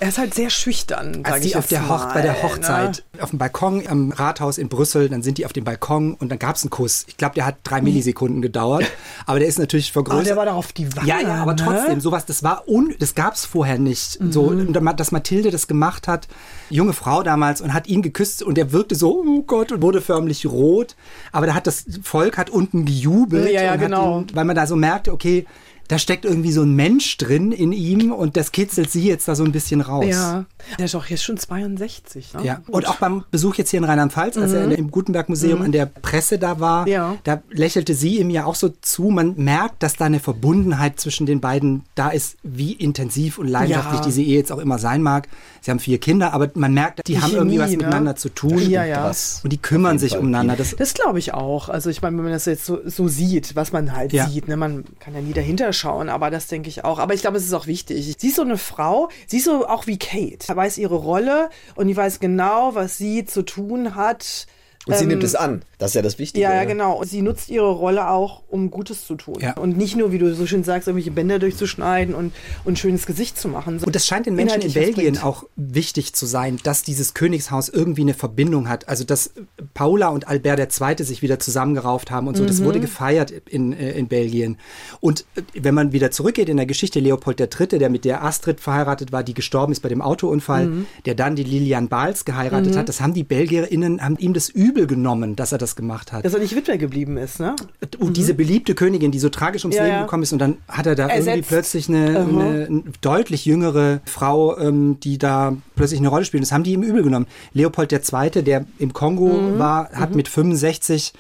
Er ist halt sehr schüchtern, sag Als ich die auf der Hoch bei der ne? Hochzeit auf dem Balkon am Rathaus in Brüssel, dann sind die auf dem Balkon und dann gab es einen Kuss. Ich glaube, der hat drei Millisekunden gedauert, aber der ist natürlich Aber vergrößert. Ah, der war doch auf die Wange, Ja, ja, aber ne? trotzdem, sowas, das war un, das gab's vorher nicht. So, Mhm. dass Mathilde das gemacht hat, junge Frau damals, und hat ihn geküsst und er wirkte so, oh Gott, und wurde förmlich rot. Aber da hat das Volk hat unten gejubelt. Ja, ja, genau. Ihn, weil man da so merkte, okay, da steckt irgendwie so ein Mensch drin in ihm und das kitzelt sie jetzt da so ein bisschen raus. Ja, der ist doch jetzt schon 62. Ne? Ja, und auch beim Besuch jetzt hier in Rheinland-Pfalz, als er in, im Gutenberg-Museum an der Presse da war, Mhm. Ja. da lächelte sie ihm ja auch so zu. Man merkt, dass da eine Verbundenheit zwischen den beiden da ist, wie intensiv und leidenschaftlich Ja. diese Ehe jetzt auch immer sein mag. Sie haben vier Kinder, aber man merkt, die, Die haben irgendwie Chemie, was ne? miteinander zu tun. Ja, ja. Was? Und die kümmern sich Fall. umeinander. Das, Das glaube ich auch. Also ich meine, wenn man das jetzt so, so sieht, was man halt Ja. sieht, ne, man kann ja nie dahinter schauen, aber das denke ich auch. Aber ich glaube, es ist auch wichtig. Sie ist so eine Frau, sie ist so auch wie Kate. Sie weiß ihre Rolle und die weiß genau, was sie zu tun hat. Und sie Ähm, nimmt es an. Das ist ja das Wichtige. Ja, ja, genau. Und sie nutzt ihre Rolle auch, um Gutes zu tun. Ja. Und nicht nur, wie du so schön sagst, irgendwelche Bänder durchzuschneiden und, und ein schönes Gesicht zu machen. Und das scheint den Menschen in Belgien auch wichtig zu sein, dass dieses Königshaus irgendwie eine Verbindung hat. Also, dass Paula und Albert II. sich wieder zusammengerauft haben und so. Das Mhm. wurde gefeiert in, äh, in Belgien. Und äh, wenn man wieder zurückgeht in der Geschichte, Leopold III., der mit der Astrid verheiratet war, die gestorben ist bei dem Autounfall, Mhm. der dann die Lilian Bals geheiratet hat, das haben die BelgierInnen, haben ihm das übel genommen, dass er das gemacht hat. Dass er nicht Witwer geblieben ist, ne? Und diese beliebte Königin, die so tragisch ums Ja, Leben ja. gekommen ist, und dann hat er da irgendwie Ersetzt. plötzlich eine, Aha. eine deutlich jüngere Frau, ähm, die da plötzlich eine Rolle spielt. Das haben die ihm übel genommen. Leopold II., der im Kongo Mhm. war, hat mit 65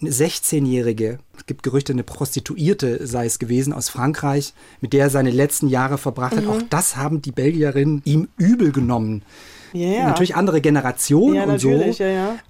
eine 16-Jährige, es gibt Gerüchte, eine Prostituierte sei es gewesen aus Frankreich, mit der er seine letzten Jahre verbracht Mhm. hat. Auch das haben die Belgierinnen ihm übel genommen. Ja, ja. Natürlich andere Generation Ja, und so.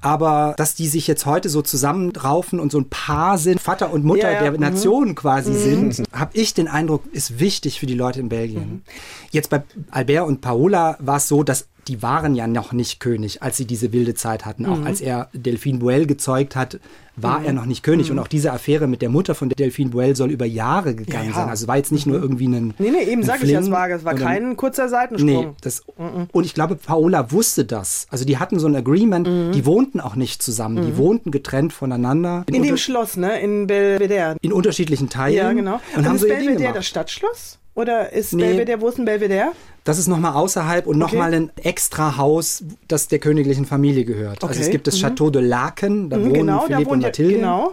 Aber dass die sich jetzt heute so zusammenraufen und so ein Paar sind, Vater und Mutter der mhm. Nation quasi sind, habe ich den Eindruck, ist wichtig für die Leute in Belgien. Mhm. Jetzt bei Albert und Paola war es so, dass die waren ja noch nicht König, als sie diese wilde Zeit hatten. Mhm. Auch als er Delphine Boel gezeugt hat, war er noch nicht König. Und auch diese Affäre mit der Mutter von Delphine Boel soll über Jahre gegangen Ja, sein. Also war jetzt nicht nur irgendwie ein Nee, nee, eben ein sag ich ja, es war, es war oder- kein kurzer Seitensprung. Nee, das, und ich glaube, Paola wusste das. Also die hatten so ein Agreement, die wohnten auch nicht zusammen, die wohnten getrennt voneinander. In dem unter- Schloss, ne? In Belvedere. in unterschiedlichen Teilen. Ja, genau. Und, haben ist so Belvedere das Stadtschloss? Oder ist Nee. Belvedere, wo ist denn Belvedere? Das ist nochmal außerhalb und Okay. nochmal ein extra Haus, das der königlichen Familie gehört. Also es Okay. gibt das Chateau de Laken, da Mhm, wohnen genau, da Philipp und wohnt ihr- Mathilde. genau.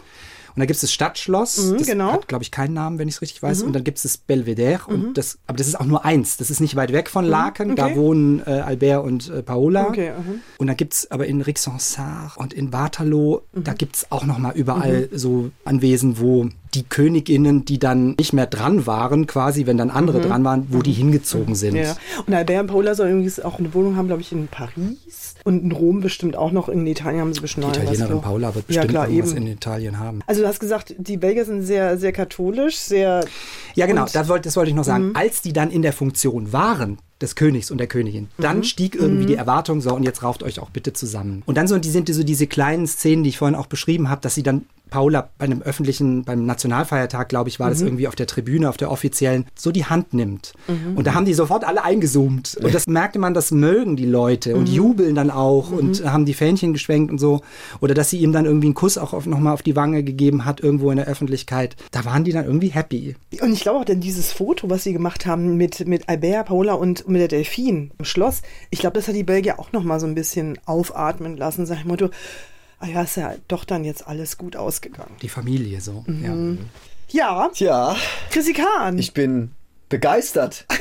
Und da gibt es das Stadtschloss, Mhm, das genau. hat, glaube ich, keinen Namen, wenn ich es richtig weiß. Und dann gibt es das Belvedere. Und das, aber das ist auch nur eins. Das ist nicht weit weg von Laken. Da Mhm. okay. wohnen äh, Albert und äh, Paola. Okay, mhm. Und dann gibt es aber in Rixensart und in Waterloo, da Mhm. gibt es auch nochmal überall so Anwesen, wo die Königinnen, die dann nicht mehr dran waren, quasi, wenn dann andere dran waren, wo die hingezogen sind. Mhm. Ja. Und Albert und Paula sollen übrigens auch eine Wohnung haben, glaube ich, in Paris. Und in Rom bestimmt auch noch. In Italien haben sie bestimmt Die Italienerin. Paula wird ja, bestimmt klar, irgendwas eben. in Italien haben. Also du hast gesagt, die Belgier sind sehr, sehr katholisch, sehr... Ja, genau, Und- Mhm. das wollte, das wollte ich noch sagen. Als die dann in der Funktion waren, des Königs und der Königin, dann Mhm. stieg irgendwie die Erwartung, so, und jetzt rauft euch auch bitte zusammen. Und dann so, die sind so diese kleinen Szenen, die ich vorhin auch beschrieben habe, dass sie dann Paula bei einem öffentlichen, beim Nationalfeiertag, glaube ich, war Mhm. das irgendwie auf der Tribüne, auf der offiziellen, so die Hand nimmt. Und da haben die sofort alle eingezoomt. Und das merkte man, das mögen die Leute Mhm. und jubeln dann auch und haben die Fähnchen geschwenkt und so. Oder dass sie ihm dann irgendwie einen Kuss auch auf, nochmal auf die Wange gegeben hat, irgendwo in der Öffentlichkeit. Da waren die dann irgendwie happy. Und ich glaube auch, denn dieses Foto, was sie gemacht haben mit, mit Albert, Paola und mit der Delphine im Schloss, ich glaube, das hat die Belgier auch noch mal so ein bisschen aufatmen lassen. Sag ich Motto, ah ja, ist ja doch dann jetzt alles gut ausgegangen. Die Familie so. Mhm. Ja. Ja, Tja, Chrissy Kahn. ich bin begeistert.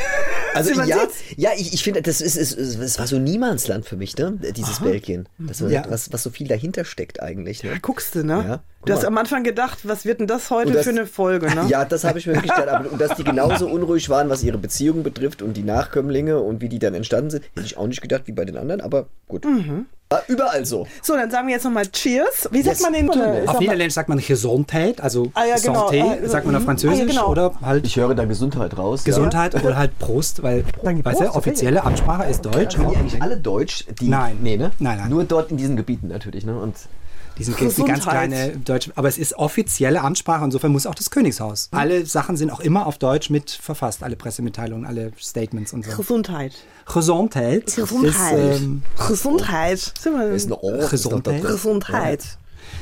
Also ja, sieht's. ja, ich, ich finde, das ist, ist, ist, das war so Niemandsland für mich, ne? Dieses Belgien. Das war, Ja. was, was so viel dahinter steckt eigentlich. Ne? Guckst du, ne? Ja, du hast am Anfang gedacht, was wird denn das heute das- für eine Folge, ne? Ja, das habe ich mir gedacht. Aber und dass die genauso unruhig waren, was ihre Beziehungen betrifft und die Nachkömmlinge und wie die dann entstanden sind, hätte ich auch nicht gedacht wie bei den anderen, aber gut. Mhm. War überall so. So, dann sagen wir jetzt nochmal Cheers. Wie sagt Yes. man den? Tunnel. Äh, Auf Niederländisch sagt man Gesundheit, also Ah, ja, genau. Santé, Ah, sagt man auf mhm. Französisch Ah, ja, genau. oder halt Ich höre da Gesundheit raus. Gesundheit oder halt Prost, weil, weißt Prost, okay. offizielle Amtssprache ist Deutsch. Ja. Können die eigentlich alle Deutsch? Die, Nein. Nee, ne? Nein, nein. Nur dort in diesen Gebieten natürlich, ne? Und Die sind eine ganz kleine deutsche, aber es ist offizielle Amtssprache, insofern muss auch das Königshaus. Alle Sachen sind auch immer auf Deutsch mit verfasst, alle Pressemitteilungen, alle Statements und so. Gesundheit. Gesundheit. Gesundheit. Ist, ähm, Gesundheit. Ist ein Ohr. Gesundheit. Gesundheit.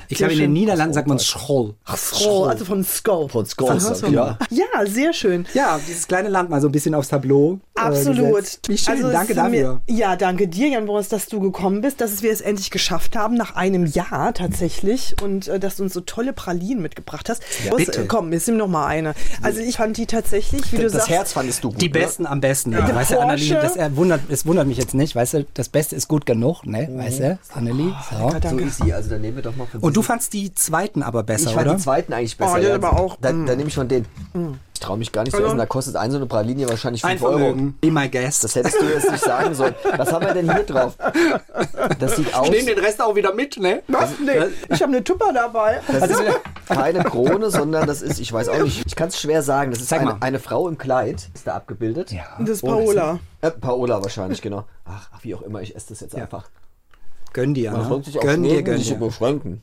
ich glaube, in den Niederlanden sagt man Scholl. Scholl, also von Skull. Von Skulls, ja. Ja, sehr schön. Ja, dieses kleine Land mal so ein bisschen aufs Tableau. Äh, Absolut. gesetzt. Wie schön, Also es danke ist mir- dafür. Ja, danke dir, Jan Boris, dass du gekommen bist, dass wir es endlich geschafft haben, nach einem Jahr tatsächlich. Und äh, dass du uns so tolle Pralinen mitgebracht hast. Boris, bitte. äh, komm, jetzt nimm noch mal eine. Also ich fand die tatsächlich, wie du Das sagst. Herz fandest du gut. Die ne? Besten am besten. Ja. Der Weißt du, Annelie, das er wundert, es wundert mich jetzt nicht. Weißt du, das Beste ist gut genug, ne? Weißt du, Annelie? So. So Danke. ist sie, also dann nehmen wir doch mal von Und du fandst die zweiten aber besser, Ich fand oder? die zweiten eigentlich besser. Oh, die ja. aber auch, Da, mm. da nehme ich von denen. Ich traue mich gar nicht zu essen. Da kostet ein so eine Praline wahrscheinlich Ein 5 Euro. Be my guest. Das hättest du jetzt nicht sagen sollen. Was haben wir denn hier drauf? Das sieht aus. Nehmen den Rest auch wieder mit, ne? Was? Nee, ich habe eine Tupper dabei. Das ist keine Krone, sondern das ist, ich weiß auch nicht, ich kann es schwer sagen. Das ist eine, mal. eine Frau im Kleid, ist da abgebildet. Ja. Das ist Paola. Äh, Paola wahrscheinlich, genau. Ach, wie auch immer, ich esse das jetzt einfach. Gönn dir, Man ne? sich Gönn dir, gönn dir. beschränken.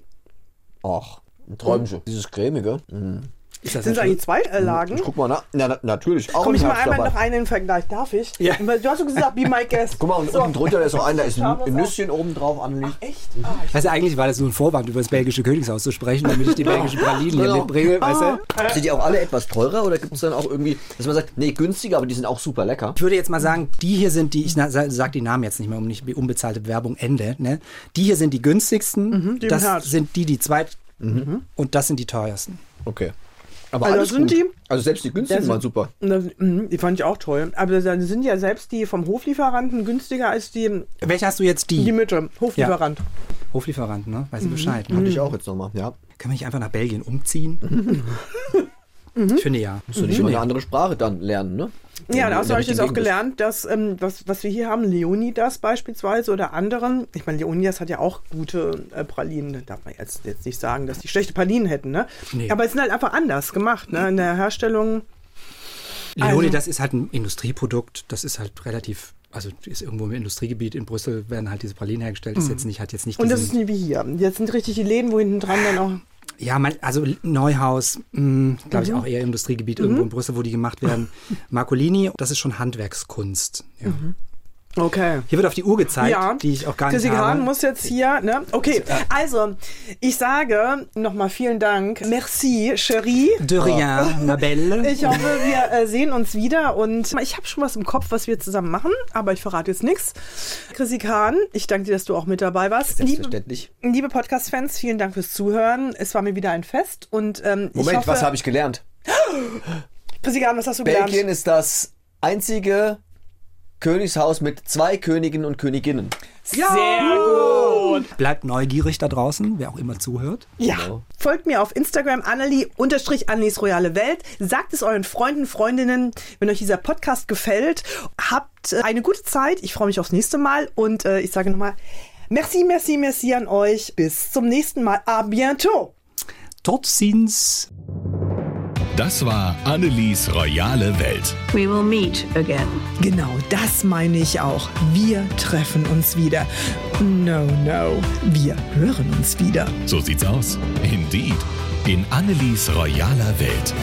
Ach, ein Träumchen. Dieses cremige. Mhm. Ist das Sind es eigentlich zwei äh, Lagen? Ich guck mal nach. Na, na, natürlich. Auch Komm ich mal einmal dabei. noch einen in den Vergleich. Darf ich? Ja. Du hast so gesagt, be my guest. Guck mal, und So. unten drunter ist noch einer, da ist ein, Nüsschen oben drauf angelegt. Echt? Ah, du, eigentlich war das nur ein Vorwand, über das belgische Königshaus zu sprechen, damit ich die belgischen Pralinen hier Genau. mitbringe, weißt du? Sind die auch alle etwas teurer oder gibt es dann auch irgendwie, dass man sagt, nee, günstiger, aber die sind auch super lecker? Ich würde jetzt mal sagen, die hier sind die, ich sag die Namen jetzt nicht mehr, um nicht unbezahlte Werbung Ende, ne? Die hier sind die günstigsten, die im das sind die, die zweit, und das sind die teuersten. Okay. Aber Also alles sind gut. die- Also selbst die günstigen waren super. Das, mhm, die fand ich auch toll. Aber dann sind ja selbst die vom Hoflieferanten günstiger als die, Welche hast du jetzt? Die? die Mitte. Hoflieferant. Hoflieferanten, ne? Weißt du Bescheid. Hatte Ne? ich auch jetzt nochmal, ja. Können wir nicht einfach nach Belgien umziehen? Ich finde ja. Musst du nicht mal eine andere Sprache dann lernen, ne? Ja, in der habe ich jetzt auch gelernt, dass ähm, was, was wir hier haben, Leonidas beispielsweise oder anderen, ich meine, Leonidas hat ja auch gute äh, Pralinen, da darf man jetzt, jetzt nicht sagen, dass die schlechte Pralinen hätten, ne? Nee. Aber es sind halt einfach anders gemacht, ne? In der Herstellung. Leonie, Also- ist halt ein Industrieprodukt, das ist halt relativ, also ist irgendwo im Industriegebiet in Brüssel werden halt diese Pralinen hergestellt, ist jetzt nicht, hat jetzt nicht Mhm. Und das ist nicht wie hier. Jetzt sind richtig die Läden, wo hinten dran dann auch. Ja, man, also Neuhaus, glaube Mhm. ich auch eher Industriegebiet irgendwo in Brüssel, wo die gemacht werden. Marcolini, das ist schon Handwerkskunst. Ja. Okay. Hier wird auf die Uhr gezeigt, Ja, die ich auch gar nicht Hahn habe. muss jetzt hier, ne? Okay, also, ich sage nochmal vielen Dank. Merci, Cherie. De rien, ma belle. Ich hoffe, wir äh, sehen uns wieder und ich habe schon was im Kopf, was wir zusammen machen, aber ich verrate jetzt nichts. Chrissy Kahn, ich danke dir, dass du auch mit dabei warst. Liebe, Selbstverständlich. liebe Podcast-Fans, vielen Dank fürs Zuhören. Es war mir wieder ein Fest und ähm, ich Moment, hoffe, was habe ich gelernt? Chrissy Kahn, was hast du gelernt? Belgien ist das einzige Königshaus mit zwei Königen und Königinnen. Sehr gut. Bleibt neugierig da draußen, wer auch immer zuhört. Ja. Genau. Folgt mir auf Instagram Annelie unterstrich Annelies Royale Welt. Sagt es euren Freunden, Freundinnen, wenn euch dieser Podcast gefällt. Habt äh, eine gute Zeit. Ich freue mich aufs nächste Mal und äh, ich sage nochmal merci, merci, merci an euch. Bis zum nächsten Mal. A bientôt. Tot ziens. Das war Annelies royale Welt. We will meet again. Genau, das meine ich auch. Wir treffen uns wieder. No, no, wir hören uns wieder. So sieht's aus. Indeed. In Annelies royaler Welt.